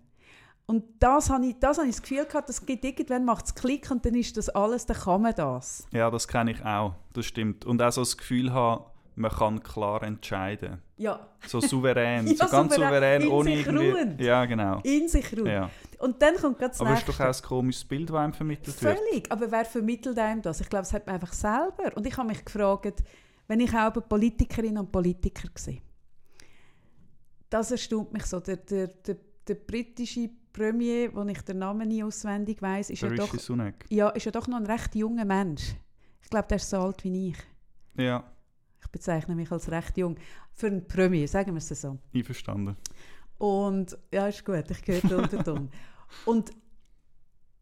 Und das habe ich, das habe ich das Gefühl gehabt, das geht irgendwann macht es Klick und dann ist das alles, dann kann man das. Ja, das kenne ich auch. Das stimmt. Und auch so das Gefühl haben, man kann klar entscheiden. Ja, So souverän, Ja, so ganz souverän, souverän, in ohne sich irgendwie... ruhend. Ja, genau. in sich ruhen. Ja. Und dann kommt das Aber es ist doch auch ein komisches Bild, das einem vermittelt wird. Völlig. Aber wer vermittelt einem das? Ich glaube, es hat man einfach selber. Und ich habe mich gefragt, wenn ich auch Politikerinnen und Politiker sehe, das erstaunt mich so. Der, der, der, der britische Premier, wo ich den Namen nie auswendig weiß, ist ja doch, ja, ist ja doch noch ein recht junger Mensch. Ich glaube, der ist so alt wie ich. Ja, Ich bezeichne mich als recht jung. Für einen Premier, sagen wir es so. einverstanden. Und ja, ist gut, ich höre den Unterton. und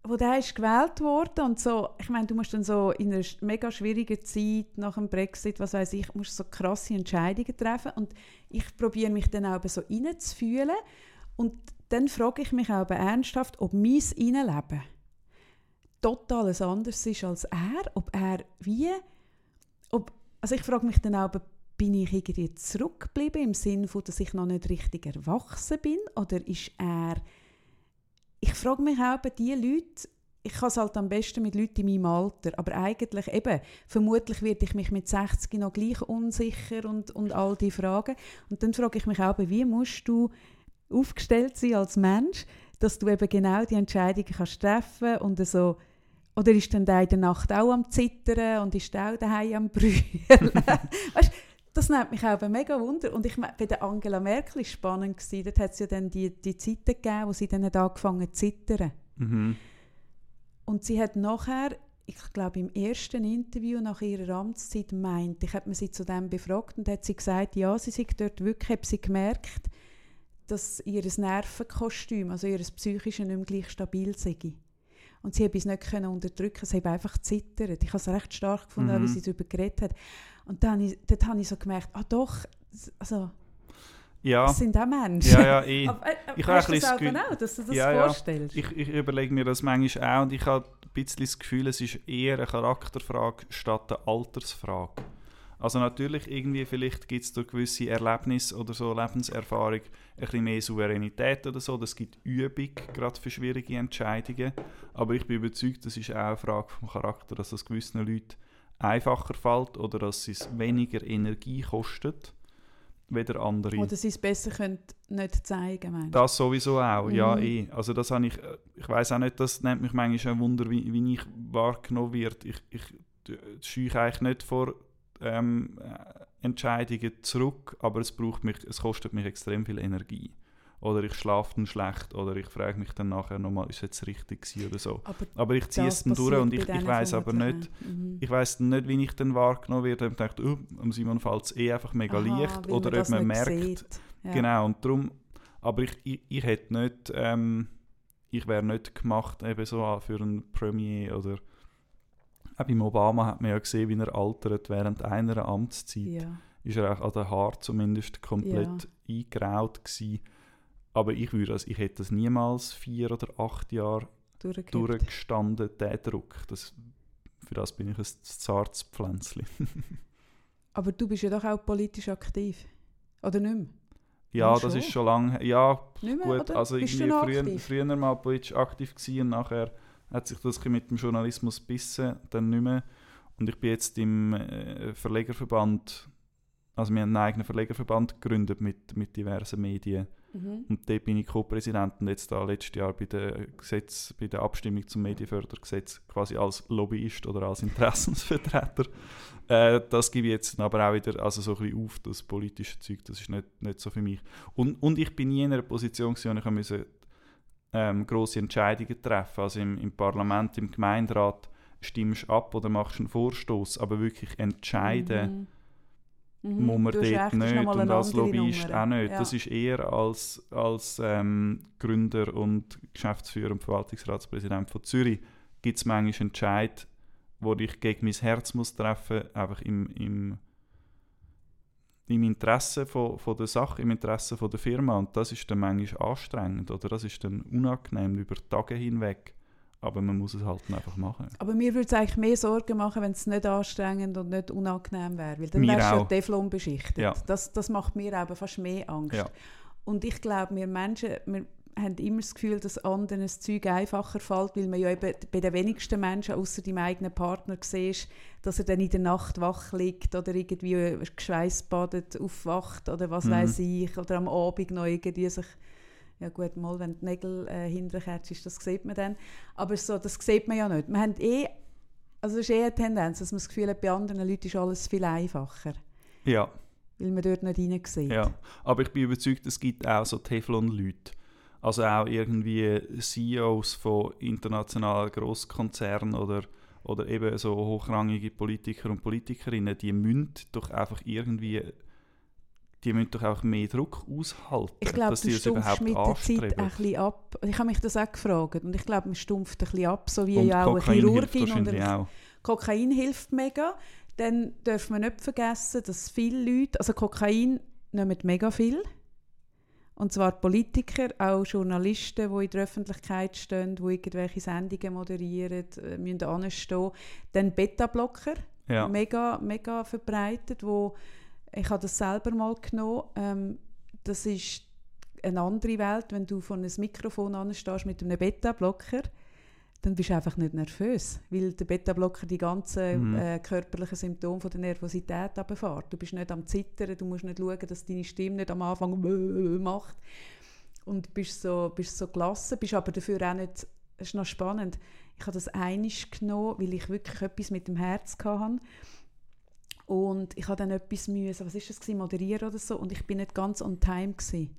wo der ist gewählt worden und so, ich meine, du musst dann so in einer mega schwierigen Zeit nach dem Brexit, was weiß ich, musst so krasse Entscheidungen treffen und ich probiere mich dann auch so reinzufühlen und dann frage ich mich auch ernsthaft, ob mein Innenleben total ein anderes ist als er, ob er wie, ob, also ich frage mich dann auch, bin ich irgendwie zurückgeblieben im Sinne von, dass ich noch nicht richtig erwachsen bin? Oder ist er... Ich frage mich auch die Leute, ich kann es halt am besten mit Leuten in meinem Alter, aber eigentlich eben, vermutlich werde ich mich mit 60 noch gleich unsicher und, und all die Fragen. Und dann frage ich mich auch, wie musst du aufgestellt sein als Mensch, dass du eben genau die Entscheidungen kannst treffen und so oder ist dann der in der Nacht auch am Zittern und ist auch daheim am Brüllen? weißt, das nimmt mich auch mega Wunder. Und ich bei der Angela Merkel war spannend. Gewesen. Dort hat es ja dann die, die Zeiten gegeben, wo sie dann hat angefangen zu zittern. Mhm. Und sie hat nachher, ich glaube im ersten Interview nach ihrer Amtszeit meint, ich habe sie zu dem befragt und hat sie gesagt, ja, sie sei dort wirklich, hat sie gemerkt, dass ihr Nervenkostüm, also ihr psychische nicht mehr gleich stabil sei. Und sie konnte es nicht können unterdrücken, sie hat einfach zittert. Ich habe es recht stark gefunden, Mhm. wie sie darüber geredet hat. Und dann, ich- dort habe ich so gemerkt, ah doch, also, Ja, das sind auch Menschen. ja, ja, eh. Aber, äh, Ich hast du das auch das auch, dass du das Ja, ja. vorstellst? Ich, ich überlege mir das manchmal auch und ich habe ein bisschen das Gefühl, es ist eher eine Charakterfrage statt eine Altersfrage. Also natürlich, irgendwie vielleicht gibt es durch gewisse Erlebnisse oder so Lebenserfahrung ein bisschen mehr Souveränität oder so. Das gibt Übung, gerade für schwierige Entscheidungen. Aber ich bin überzeugt, das ist auch eine Frage vom Charakter, dass es gewissen Leuten einfacher fällt oder dass es weniger Energie kostet, weder andere. Oder sie es besser können nicht zeigen du? Das sowieso auch, ja Mhm. eh. Also das habe ich, äh, ich weiß auch nicht, das nennt mich manchmal ein Wunder, wie, wie ich wahrgenommen werde. Ich, ich äh, scheue eigentlich nicht vor ähm, äh, Entscheidungen zurück, aber es braucht mich, es kostet mich extrem viel Energie. Oder ich schlafe dann schlecht oder ich frage mich dann nachher nochmal, ist es jetzt richtig gewesen oder so. Aber Aber ich ziehe es dann durch und ich, ich weiß aber nicht. Mhm. ich weiß nicht, wie ich dann wahrgenommen werde. Ich dachte, oh, am Simon fällt es eh einfach mega Aha, leicht oder ob man merkt. Ja. Genau, und darum, aber ich, ich, ich hätte nicht, ähm, ich wäre nicht gemacht eben so für einen Premier oder auch beim Obama hat man ja gesehen, wie er altert während einer Amtszeit. Ja. Ist er auch an den Haaren zumindest komplett eingraut gewesen. Aber ich würde, also ich hätte das niemals vier oder acht Jahre durchgestanden, der Druck. Das, für das bin ich ein zartes Pflänzchen. Aber du bist ja doch auch politisch aktiv. Oder nicht mehr? Ja, Ja, das schon. ist schon lange, ja, Nicht mehr, Gut, oder? also bist irgendwie früher, aktiv? früher mal politisch aktiv gewesen und nachher hat sich das mit dem Journalismus bissen, dann nicht mehr. Und ich bin jetzt im äh, Verlegerverband, also wir haben einen eigenen Verlegerverband gegründet mit, mit diversen Medien. Mhm. Und dort bin ich Co-Präsident und jetzt da letztes Jahr bei der, Gesetz, bei der Abstimmung zum Medienfördergesetz quasi als Lobbyist oder als Interessensvertreter. Äh, das gebe ich jetzt aber auch wieder also so ein bisschen auf, das politische Zeug, das ist nicht, nicht so für mich. Und, und ich bin nie in einer Position, gewesen, wo ich musste, ähm, grosse Entscheidungen treffen Also im, im Parlament, im Gemeinderat stimmst ab oder machst einen Vorstoß, aber wirklich entscheiden Mhm. Muss man dort nicht und als Lobbyist Nummer. auch nicht. Ja. Das ist eher als, als ähm, Gründer und Geschäftsführer und Verwaltungsratspräsident von Zürich gibt es manchmal Entscheid, wo ich gegen mein Herz muss treffen, einfach im, im, im Interesse von, von der Sache, im Interesse von der Firma und das ist dann manchmal anstrengend oder das ist dann unangenehm über Tage hinweg, aber man muss es halt einfach machen. Aber mir würde es eigentlich mehr Sorgen machen, wenn es nicht anstrengend und nicht unangenehm wäre. Weil dann Mir wärst du ja. Teflon beschichtet. Ja. Das, das macht mir aber fast mehr Angst. Ja. Und ich glaube, wir Menschen, wir haben immer das Gefühl, dass anderen das Zeug einfacher fällt, weil man ja eben bei den wenigsten Menschen, außer deinem eigenen Partner, siehst, dass er dann in der Nacht wach liegt oder irgendwie geschweißbadet aufwacht oder was Mhm. weiß ich, oder am Abend noch irgendwie sich ja gut, mal, wenn die Nägel äh, hinterkärtst, das sieht man dann. Aber so, das sieht man ja nicht. Wir haben eh, also es ist eher eine Tendenz, dass man das Gefühl hat, bei anderen Leuten ist alles viel einfacher, Ja. weil man dort nicht rein sieht. Ja, aber ich bin überzeugt, es gibt auch so Teflon-Leute. Also auch irgendwie CEOs von internationalen Grosskonzernen oder, oder eben so hochrangige Politiker und Politikerinnen, die müssen doch einfach irgendwie, die müssen doch auch mehr Druck aushalten, Ich glaube, dass du die das stumpfst überhaupt mit der Zeit ein anstreben. bisschen ab. Ich habe mich das auch gefragt und ich glaube, man stumpft ein bisschen ab, so wie Und ja auch eine Kokain hilft Chirurgin und wahrscheinlich ein auch. Kokain hilft mega. Dann darf man nicht vergessen, dass viele Leute, also Kokain nehmen mega viel. Und zwar Politiker, auch Journalisten, die in der Öffentlichkeit stehen, die irgendwelche Sendungen moderieren, äh, müssen anstehen. Dann Beta-Blocker, Ja. mega, mega verbreitet, wo ich habe das selber mal genommen. Ähm, das ist eine andere Welt, wenn du von einem Mikrofon anstehst mit einem Beta-Blocker, dann bist du einfach nicht nervös, weil der Beta-Blocker die ganzen Mhm. äh, körperlichen Symptome von der Nervosität abfährt. Du bist nicht am Zittern, du musst nicht schauen, dass deine Stimme nicht am Anfang macht und bist so, bist so gelassen, bist aber dafür auch nicht, es ist noch spannend, ich habe das einisch genommen, weil ich wirklich etwas mit dem Herz hatte und ich habe dann etwas müssen, was ist das gewesen, moderieren oder so und ich bin nicht ganz on time gewesen.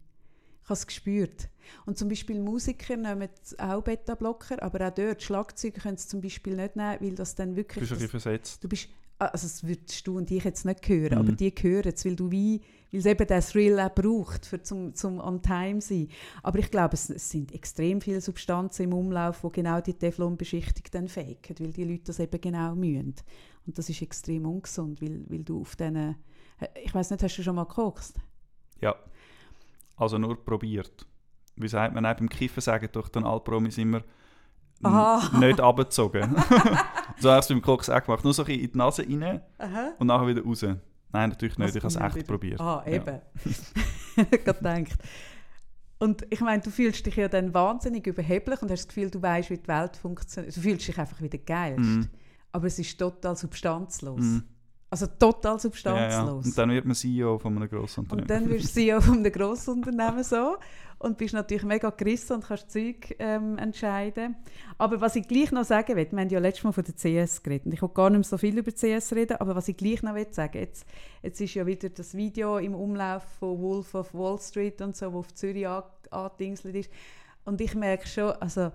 Ich habe es gespürt. Und zum Beispiel Musiker nehmen auch Beta-Blocker, aber auch dort, Schlagzeuger können es zum Beispiel nicht nehmen, weil das dann Du wirklich... bist das, bisschen versetzt. du bist, ah, also das würdest du und ich jetzt nicht hören, Mhm. aber die hören es, weil du wie, weil es eben das Thrill auch braucht, für zum, zum on time sein. Aber ich glaube, es, es sind extrem viele Substanzen im Umlauf, wo genau die Teflonbeschichtung dann faken, weil die Leute das eben genau mühen. Und das ist extrem ungesund, weil, weil du auf diesen, ich weiß nicht, hast du schon mal gekokst? Ja. Also nur probiert. Wie sagt man, auch beim Kiffen sagen doch dann alle Promis immer, Aha. nicht abgezogen. so hast du beim Koks auch gemacht. Nur so ein bisschen in die Nase rein Aha. und nachher wieder raus. Nein, natürlich nicht. Was Ich habe es echt wieder? probiert. Ah, Ja. eben. ich habe gedacht. Und ich meine, du fühlst dich ja dann wahnsinnig überheblich und hast das Gefühl, du weißt, wie die Welt funktioniert. Du fühlst dich einfach wieder geilst. Mhm. Aber es ist total substanzlos. Mhm. Also total Ja, ja. substanzlos. Und dann wird man CEO von einem grossen Unternehmen. Und dann wirst du CEO von einem Grossunternehmen so und bist natürlich mega gerissen und kannst Zeug ähm, entscheiden. Aber was ich gleich noch sagen will, wir haben ja letztes Mal von der CS geredet und ich will gar nicht mehr so viel über CS reden, aber was ich gleich noch will sagen, jetzt, jetzt ist ja wieder das Video im Umlauf von Wolf of Wall Street und so, wo auf Zürich an- angedingselt ist. Und ich merke schon, also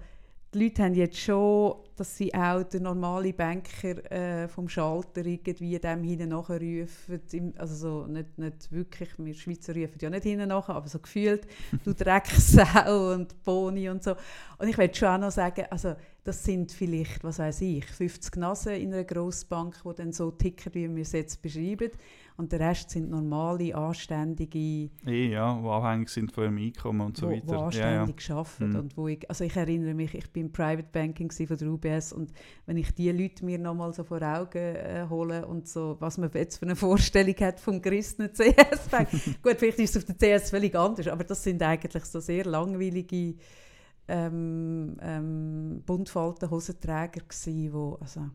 die Leute haben jetzt schon, dass sie auch den normalen Banker äh, vom Schalter irgendwie dem hinten nachrufen. Also so, nicht, nicht wirklich, wir Schweizer rufen ja nicht hinten nach, aber so gefühlt, du Drecksau und Boni und so. Und ich will schon auch noch sagen, also das sind vielleicht, was weiß ich, 50 Nasen in einer Grossbank, die dann so ticken, wie wir es jetzt beschreiben. Und der Rest sind normale, anständige ja, die abhängig sind von ihrem Einkommen und so wo, weiter. wo anständig arbeiten. Mhm. Und wo ich, also ich erinnere mich, ich bin im Private Banking von der UBS und wenn ich die Leute mir nochmal so vor Augen äh, hole und so, was man jetzt für eine Vorstellung hat vom gerissenen CS-Bank. Gut, vielleicht ist es auf der CS völlig anders, aber das sind eigentlich so sehr langweilige ähm, ähm, Buntfalten-Hosenträger gsi, wo also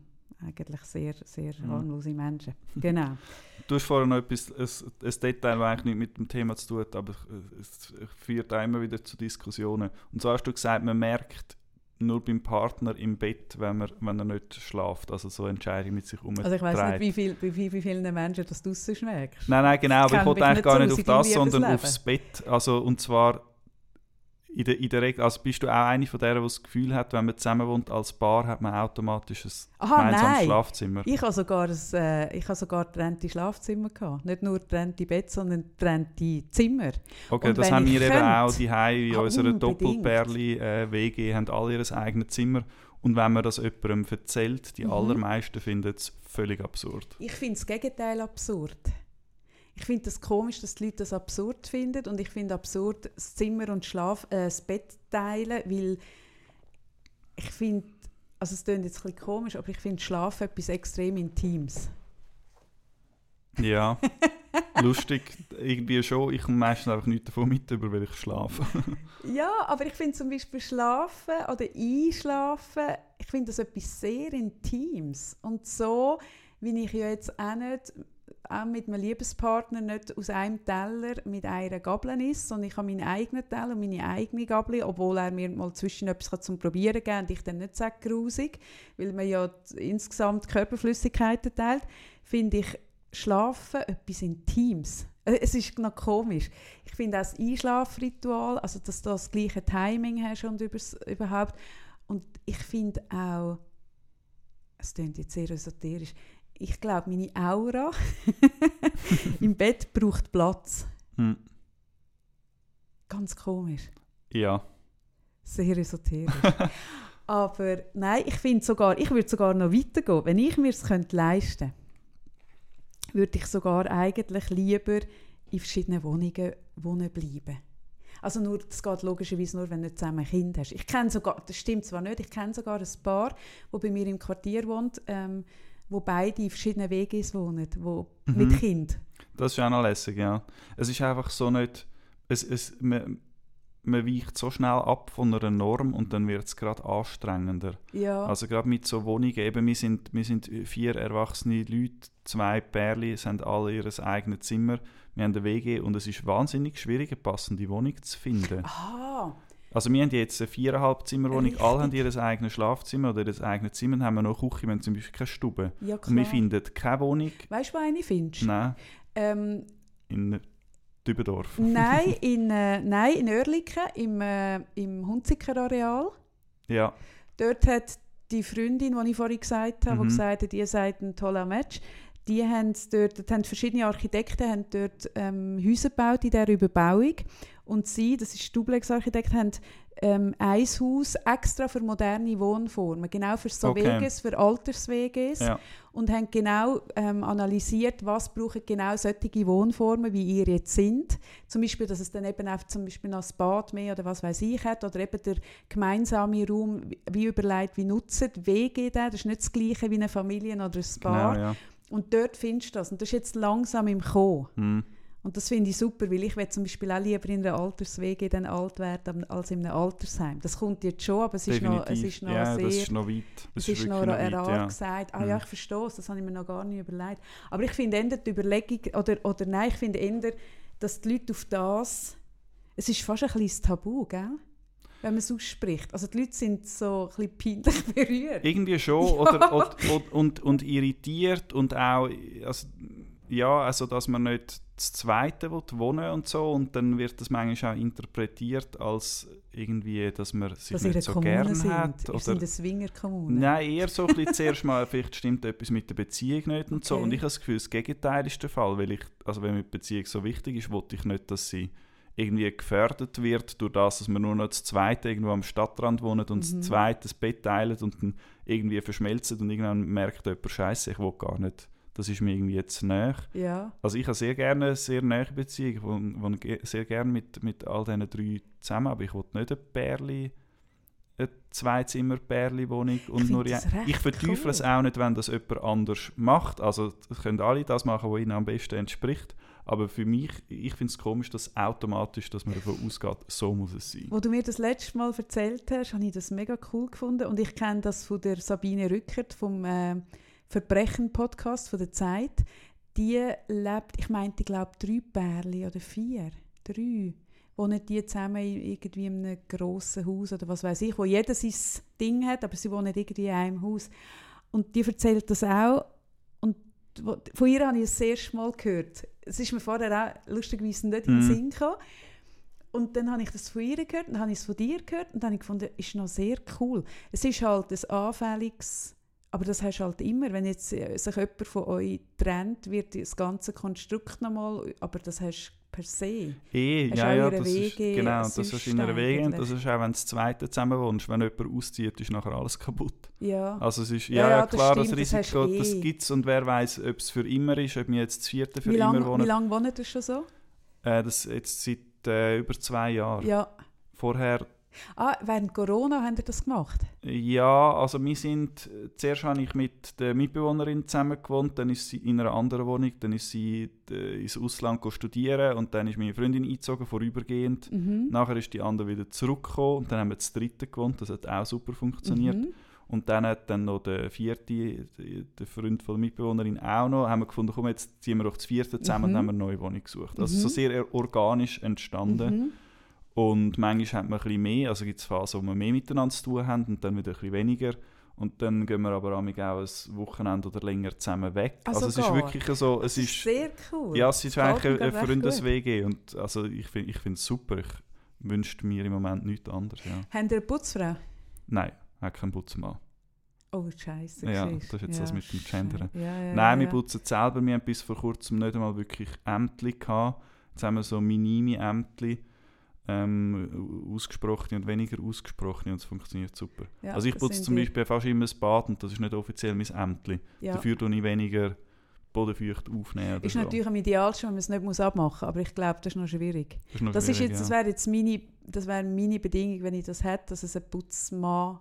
eigentlich sehr, sehr Mhm. harmlose Menschen. Genau. Du hast vorhin noch etwas, ein, ein Detail, das eigentlich nicht mit dem Thema zu tun hat, aber es führt auch immer wieder zu Diskussionen. Und so hast du gesagt, man merkt nur beim Partner im Bett, wenn, man, wenn er nicht schläft, also so Entscheidungen mit sich umtreibt. Also ich weiß nicht, wie, viel, wie, wie, wie vielen Menschen das du schmeckst. Nein, nein, genau, aber ich wollte eigentlich gar nicht auf das, sondern aufs Bett. Also, und zwar, in der, Regel, also bist du auch eine von denen, die das Gefühl hat, wenn man zusammen wohnt als Paar, hat man automatisch ein Aha, gemeinsames nein. Schlafzimmer? Ich habe sogar, ein, äh, ich habe sogar trennte Schlafzimmer gehabt. Nicht nur trennte Bett, sondern trennte Zimmer. Okay, Und das haben wir eben könnte- auch die in Ah, unserer. Doppelperli-WG, haben alle ihr eigenes Zimmer. Und wenn man das jemandem erzählt, die Mhm. allermeisten finden es völlig absurd. Ich finde das Gegenteil absurd. Ich finde es das komisch, dass die Leute das absurd finden. Und ich finde absurd, das Zimmer und Schlaf, äh, das Bett teilen, weil ich finde, also es klingt jetzt ein bisschen komisch, aber ich finde Schlafen etwas extrem Intimes. Ja, lustig, irgendwie schon. Ich komme meistens einfach nichts davon mit, über weil ich schlafe. Ja, aber ich finde zum Beispiel Schlafen oder Einschlafen, ich finde das etwas sehr Intimes. Und so, wie ich ja jetzt auch nicht, auch mit meinem Liebespartner nicht aus einem Teller mit einer Gabel isst, sondern ich habe meinen eigenen Teller und meine eigene Gabel, obwohl er mir mal zwischen etwas zum Probieren geben und ich dann nicht sage grusig, weil man ja insgesamt Körperflüssigkeiten teilt, finde ich Schlafen etwas Intimes. Äh, Es ist noch komisch. Ich finde auch das Einschlafritual, also dass du das gleiche Timing hast und überhaupt. Und ich finde auch, es klingt jetzt sehr esoterisch, ich glaube, meine Aura im Bett braucht Platz. Hm. Ganz komisch. Ja. Sehr esoterisch. Aber nein, ich finde sogar, ich würde sogar noch weitergehen. Wenn ich mir es könnte leisten würde ich sogar eigentlich lieber in verschiedenen Wohnungen wohnen bleiben. Also nur, das geht logischerweise nur, wenn du zusammen ein Kind hast. Ich kenne sogar, das stimmt zwar nicht, ich kenne sogar ein Paar, wo bei mir im Quartier wohnt, ähm, wo beide in verschiedenen WGs wohnen, wo Mhm. mit Kind. Das ist auch noch lässig, ja. Es ist einfach so nicht. Es, es, man, man weicht so schnell ab von einer Norm und dann wird es gerade anstrengender. Ja, Also gerade mit so Wohnungen, eben, wir sind, wir sind vier erwachsene Leute, zwei Pärchen, sie haben alle ihr eigenes Zimmer, wir haben eine WG und es ist wahnsinnig schwierig, eine passende Wohnung zu finden. aha, Also wir haben jetzt eine viereinhalb Zimmerwohnung, Richtig. alle haben ihr eigenes Schlafzimmer oder ihr eigenes Zimmer, dann haben wir noch eine Küche, wir haben zum Beispiel keine Stube. ja Und wir klar. finden keine Wohnung, Weißt du, wo eine findest? nein, Ähm, in Dübendorf. nein, in, äh, nein, in Oerlikon, im, äh, im Hunziker-Areal. Ja, Dort hat die Freundin, die ich vorhin gesagt habe, Mhm. die gesagt hat, ihr seid ein toller Match, die haben dort, dort haben verschiedene Architekten haben dort ähm, Häuser gebaut in dieser Überbauung. Und sie, das ist Duplex Architekt, haben ähm, ein Haus extra für moderne Wohnformen, genau für so Okay. WGs, für Alters-WGs. ja. und haben genau ähm, analysiert, was brauchen genau solche Wohnformen, wie ihr jetzt sind. Zum Beispiel, dass es dann eben auch zum Beispiel noch das Bad mehr oder was weiß ich hat oder eben der gemeinsame Raum, wie- überlegt, wie nutzen WG den. Das ist nicht das Gleiche wie eine Familie oder ein Paar. Genau, ja. Und dort findest du das. Und das ist jetzt langsam im Kommen. Hm. Und das finde ich super, weil ich will zum Beispiel auch lieber in einer Alters-WG dann alt werden als in einem Altersheim. Das kommt jetzt schon, aber es ist noch, es ist noch ja, sehr... das ist noch weit. Das Es ist noch rar weit, ja. gesagt. Ah Mhm. ja, ich verstehe es, das habe ich mir noch gar nicht überlegt. Aber ich finde eher die Überlegung, oder, oder nein, ich finde eher, dass die Leute auf das, es ist fast ein kleines Tabu, gell? wenn man es ausspricht. Also die Leute sind so ein bisschen peinlich berührt. Irgendwie schon. Ja. Oder, oder, und, und, und irritiert und auch, also, ja, also dass man nicht das Zweite wohnen und so und dann wird das manchmal auch interpretiert als irgendwie, dass man sich dass nicht so Kommune gern sind. hat. Oder, sind eine Swingerkommune. Nein, eher so ein bisschen zuerst mal, vielleicht stimmt etwas mit der Beziehung nicht und so. Okay. Und ich habe das Gefühl, das Gegenteil ist der Fall, weil ich, also wenn mir die Beziehung so wichtig ist, wollte ich nicht, dass sie irgendwie gefördert wird durch das, dass man nur noch das Zweite irgendwo am Stadtrand wohnt und Mhm. das Zweite das Bett teilt und dann irgendwie verschmelzt und irgendwann merkt jemand, Scheiße, ich will gar nicht, das ist mir irgendwie jetzt näher. Ja, Also ich habe sehr gerne eine sehr nahe Beziehung, wo, wo sehr gerne mit, mit all diesen drei zusammen, aber ich will nicht ein Pärli, eine Zwei-Zimmer-Pärli-Wohnung und find nur das ja, Ich verteufle cool. es auch nicht, wenn das jemand anders macht. Also das können alle das machen, was ihnen am besten entspricht. Aber für mich, ich finde es komisch, dass automatisch, dass man davon ausgeht, so muss es sein. Wo du mir das letzte Mal erzählt hast, habe ich das mega cool gefunden. Und ich kenne das von der Sabine Rückert vom äh, Verbrechen-Podcast von der Zeit. Die lebt, ich meinte, ich glaube, drei Pärchen oder vier. Drei. Wohnen die zusammen in irgendwie in einem grossen Haus oder was weiß ich, wo jeder sein Ding hat, aber sie wohnen irgendwie in einem Haus. Und die erzählt das auch. Und wo- von ihr habe ich es das erste Mal gehört. Es ist mir vorher auch lustigerweise nicht in den Mhm. Sinn gekommen. Und dann habe ich das von ihr gehört, dann habe ich es von dir gehört und dann habe ich gefunden, ist noch sehr cool. Es ist halt ein anfälliges, aber das hast du halt immer, wenn jetzt äh, sich jemand von euch trennt, wird das ganze Konstrukt nochmal, aber das hast du per se. Hast ja, ja, das ist, Wege genau, das ist in einer Wege und das ist auch, wenn du das zweite zusammen wohnst, wenn jemand auszieht, ist nachher alles kaputt. Ja. Also es ist, Ja, ja, ja, das klar, stimmt, das das Risiko, du das eh. gibt es und wer weiß, ob es für immer ist, ob wir jetzt das vierte für Wie immer lange wohnen. wie lang wohnt ihr schon so? Äh, das jetzt seit äh, über zwei Jahren. Ja. Vorher, Ah, während Corona habt ihr das gemacht? ja, also wir sind, zuerst habe ich mit der Mitbewohnerin zusammen gewohnt, dann ist sie in einer anderen Wohnung, dann ist sie äh, ins Ausland studieren und dann ist meine Freundin eingezogen, vorübergehend. Mhm. Nachher ist die andere wieder zurückgekommen und dann haben wir das dritte gewohnt, das hat auch super funktioniert. Mhm. Und dann hat dann noch der vierte, die- der Freund von der Mitbewohnerin auch noch, haben wir gefunden, komm, jetzt ziehen wir doch das vierte zusammen und Mhm. haben eine neue Wohnung gesucht. Also Mhm. so sehr organisch entstanden. Und manchmal hat man ein bisschen mehr, also gibt es Phasen, wo wir mehr miteinander zu tun haben und dann wieder ein bisschen weniger. Und dann gehen wir aber auch ein Wochenende oder länger zusammen weg. Ah, also es ist wirklich so, es ist sehr cool. ja, es ist eigentlich recht Freundes-WG und also ich finde ich es super. Ich wünschte mir im Moment nichts anderes, ja. Habt ihr eine Putzfrau? Nein, auch kein Putzmann. Oh, scheiße. Ja, das ist jetzt das mit dem Gendern. Ja, ja, Nein, wir ja. putzen selber. Wir haben bis vor kurzem nicht einmal wirklich Ämtli gehabt. Jetzt haben wir so minime Ämtli, ähm, ausgesprochene und weniger ausgesprochene und es funktioniert super. Ja, also ich putze zum Beispiel fast immer das Bad und das ist nicht offiziell mein Ämtli. Ja. Dafür tue ich weniger bodenfeucht aufnehmen Ist so. natürlich am idealsten, wenn man es nicht muss abmachen muss, aber ich glaube, das ist noch schwierig. Das ist, noch Das, ist schwierig, jetzt, das wäre jetzt meine, das wäre meine Bedingung, wenn ich das hätte, dass es ein Putzmann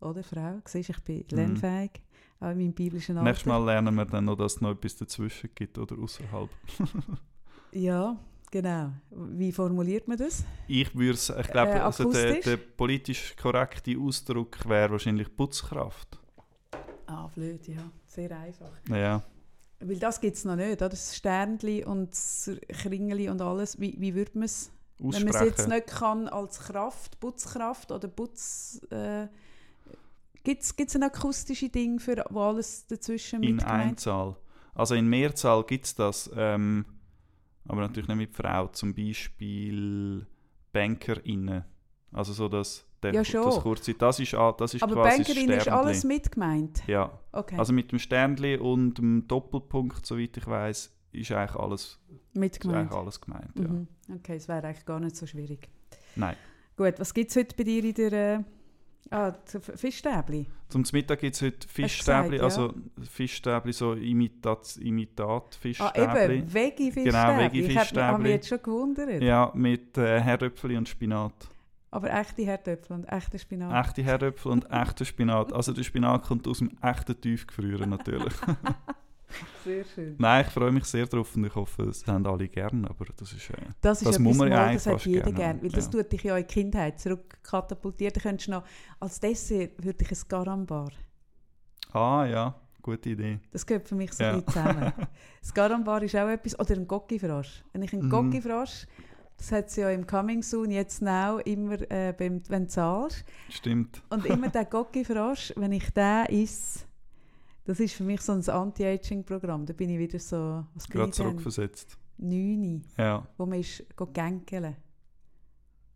oder Frau, siehst, ich bin Mhm. lernfähig, auch in meinem biblischen Alter. Nächstes Mal lernen wir dann noch, dass es noch etwas dazwischen gibt oder außerhalb. Ja, genau. Wie formuliert man das? Ich würde ich glaube, Äh, also der, der politisch korrekte Ausdruck wäre wahrscheinlich Putzkraft. Ah, blöd, ja. Sehr einfach. Ja. Weil das gibt es noch nicht, oder? Das Sternli und das Kringeli und alles. Wie, wie würde man es, wenn man es jetzt nicht kann als Kraft, Putzkraft oder Putz... Äh, gibt es ein akustische Ding, für, wo alles dazwischen in mit gemeint Einzahl. Also in Mehrzahl gibt es das, ähm, aber natürlich nicht mit Frau. Zum Beispiel BankerInnen. Also so das, der, Ja, schon. das kurze, das ist, das ist Aber quasi das Bankerin ist alles mit gemeint? Ja, Okay, also mit dem Sternli und dem Doppelpunkt, soweit ich weiß, ist eigentlich alles, mit ist gemeint. eigentlich alles gemeint. Ja. Mhm. Okay, es wäre eigentlich gar nicht so schwierig. Nein. Gut, was gibt es heute bei dir in der... Äh, ah, Fischstäbli? Zum Mittag gibt es heute gesagt, Fischstäbli, ja. also Fischstäbli, so Imitat, Imitat Ah, Fischstäbli. eben, Veggie-Fischstäbli. Genau, Ich habe Veggie-Fischstäbli. mich jetzt schon gewundert. ja, mit äh, Herdöpfel und Spinat. Aber echte Herdöpfel und echter Spinat. Echte Herdöpfel und echter Spinat. Also der Spinat kommt aus dem echten Tiefgefrieren natürlich. Sehr schön. Nein, ich freue mich sehr drauf und ich hoffe, es haben alle gern, aber das ist... Äh, Das ist Das muss man ja eigentlich das hat jeder gerne gerne. haben, Weil das ja. tut dich ja in die Kindheit zurückkatapultieren. Da könntest du noch, als Dessert würde ich ein Garambar. ah ja, gute Idee. Das gehört für mich so Ja. ein bisschen zusammen. Das Garambar ist auch etwas, oder ein Gocki-Frosch. Wenn ich einen Mhm. Gocki-Frosch, das hat es ja im Coming Soon, jetzt now, immer, äh, beim, wenn du zahlst. Stimmt. Und immer der Gocki-Frosch, wenn ich den esse, das ist für mich so ein Anti-Aging-Programm. Da bin ich wieder so, was Gerade zurückversetzt. Neuni, Ja, wo man ist gänkeln.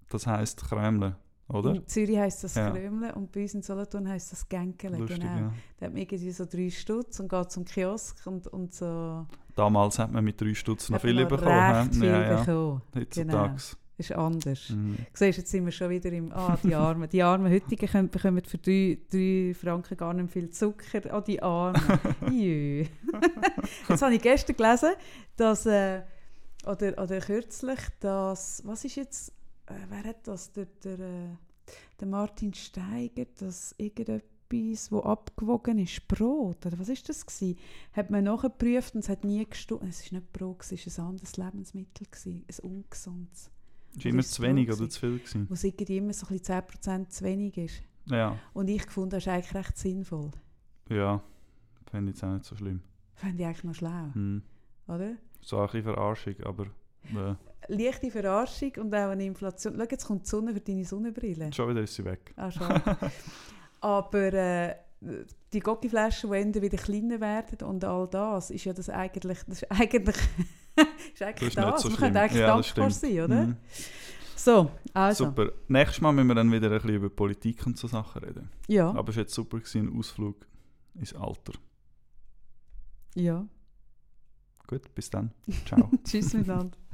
das heisst Kremle, oder? In Zürich heisst das Ja. Krömle und bei uns in Solothurn heisst das Gänkeln. Lustig, genau. ja. Da hat man irgendwie so drei Stutz und geht zum Kiosk und, und so. Damals hat man mit drei Stutz noch viel bekommen. Recht viel ja, ja. bekommen. Heutzutage. Das ist anders. Mhm. Siehst, jetzt sind wir schon wieder im. Ah, die Armen. Die armen Heutigen können, bekommen für drei, drei Franken gar nicht viel Zucker. Ah, die Armen. Jö. Jetzt habe ich gestern gelesen, dass. Äh, oder, oder kürzlich, dass. Was ist jetzt. Äh, wer hat das? Der, der, äh, der Martin Steiger, dass irgendetwas, wo abgewogen ist, Brot, oder was ist das gewesen? Hat man nachgeprüft und es hat nie gestimmt. Es war nicht Brot, es war ein anderes Lebensmittel, gewesen, ein ungesundes Ist immer zu wenig oder zu viel gewesen. wo es irgendwie immer so ein bisschen 10% zu wenig ist. Ja, Und ich fand, das ist eigentlich recht sinnvoll. ja. Fände ich jetzt auch nicht so schlimm. Fände ich eigentlich noch schlau, Hm. oder? So ein bisschen Verarschung, aber äh, Leichte Verarschung und auch eine Inflation. Schau, jetzt kommt die Sonne für deine Sonnenbrille. schon wieder ist sie weg. Ah, schade. Aber äh, die Gocki-Flaschen, die wieder kleiner werden und all das, ist ja das eigentlich, das ist eigentlich, ist eigentlich Das ist das. nicht so Man könnte eigentlich Ja, dankbar sein, oder? Mhm. So, also. Super. Nächstes Mal müssen wir dann wieder ein bisschen über Politik und so Sachen reden. Ja, Aber es war jetzt super, gewesen, ein Ausflug ins Alter. ja. Gut, bis dann. Ciao. Tschüss miteinander.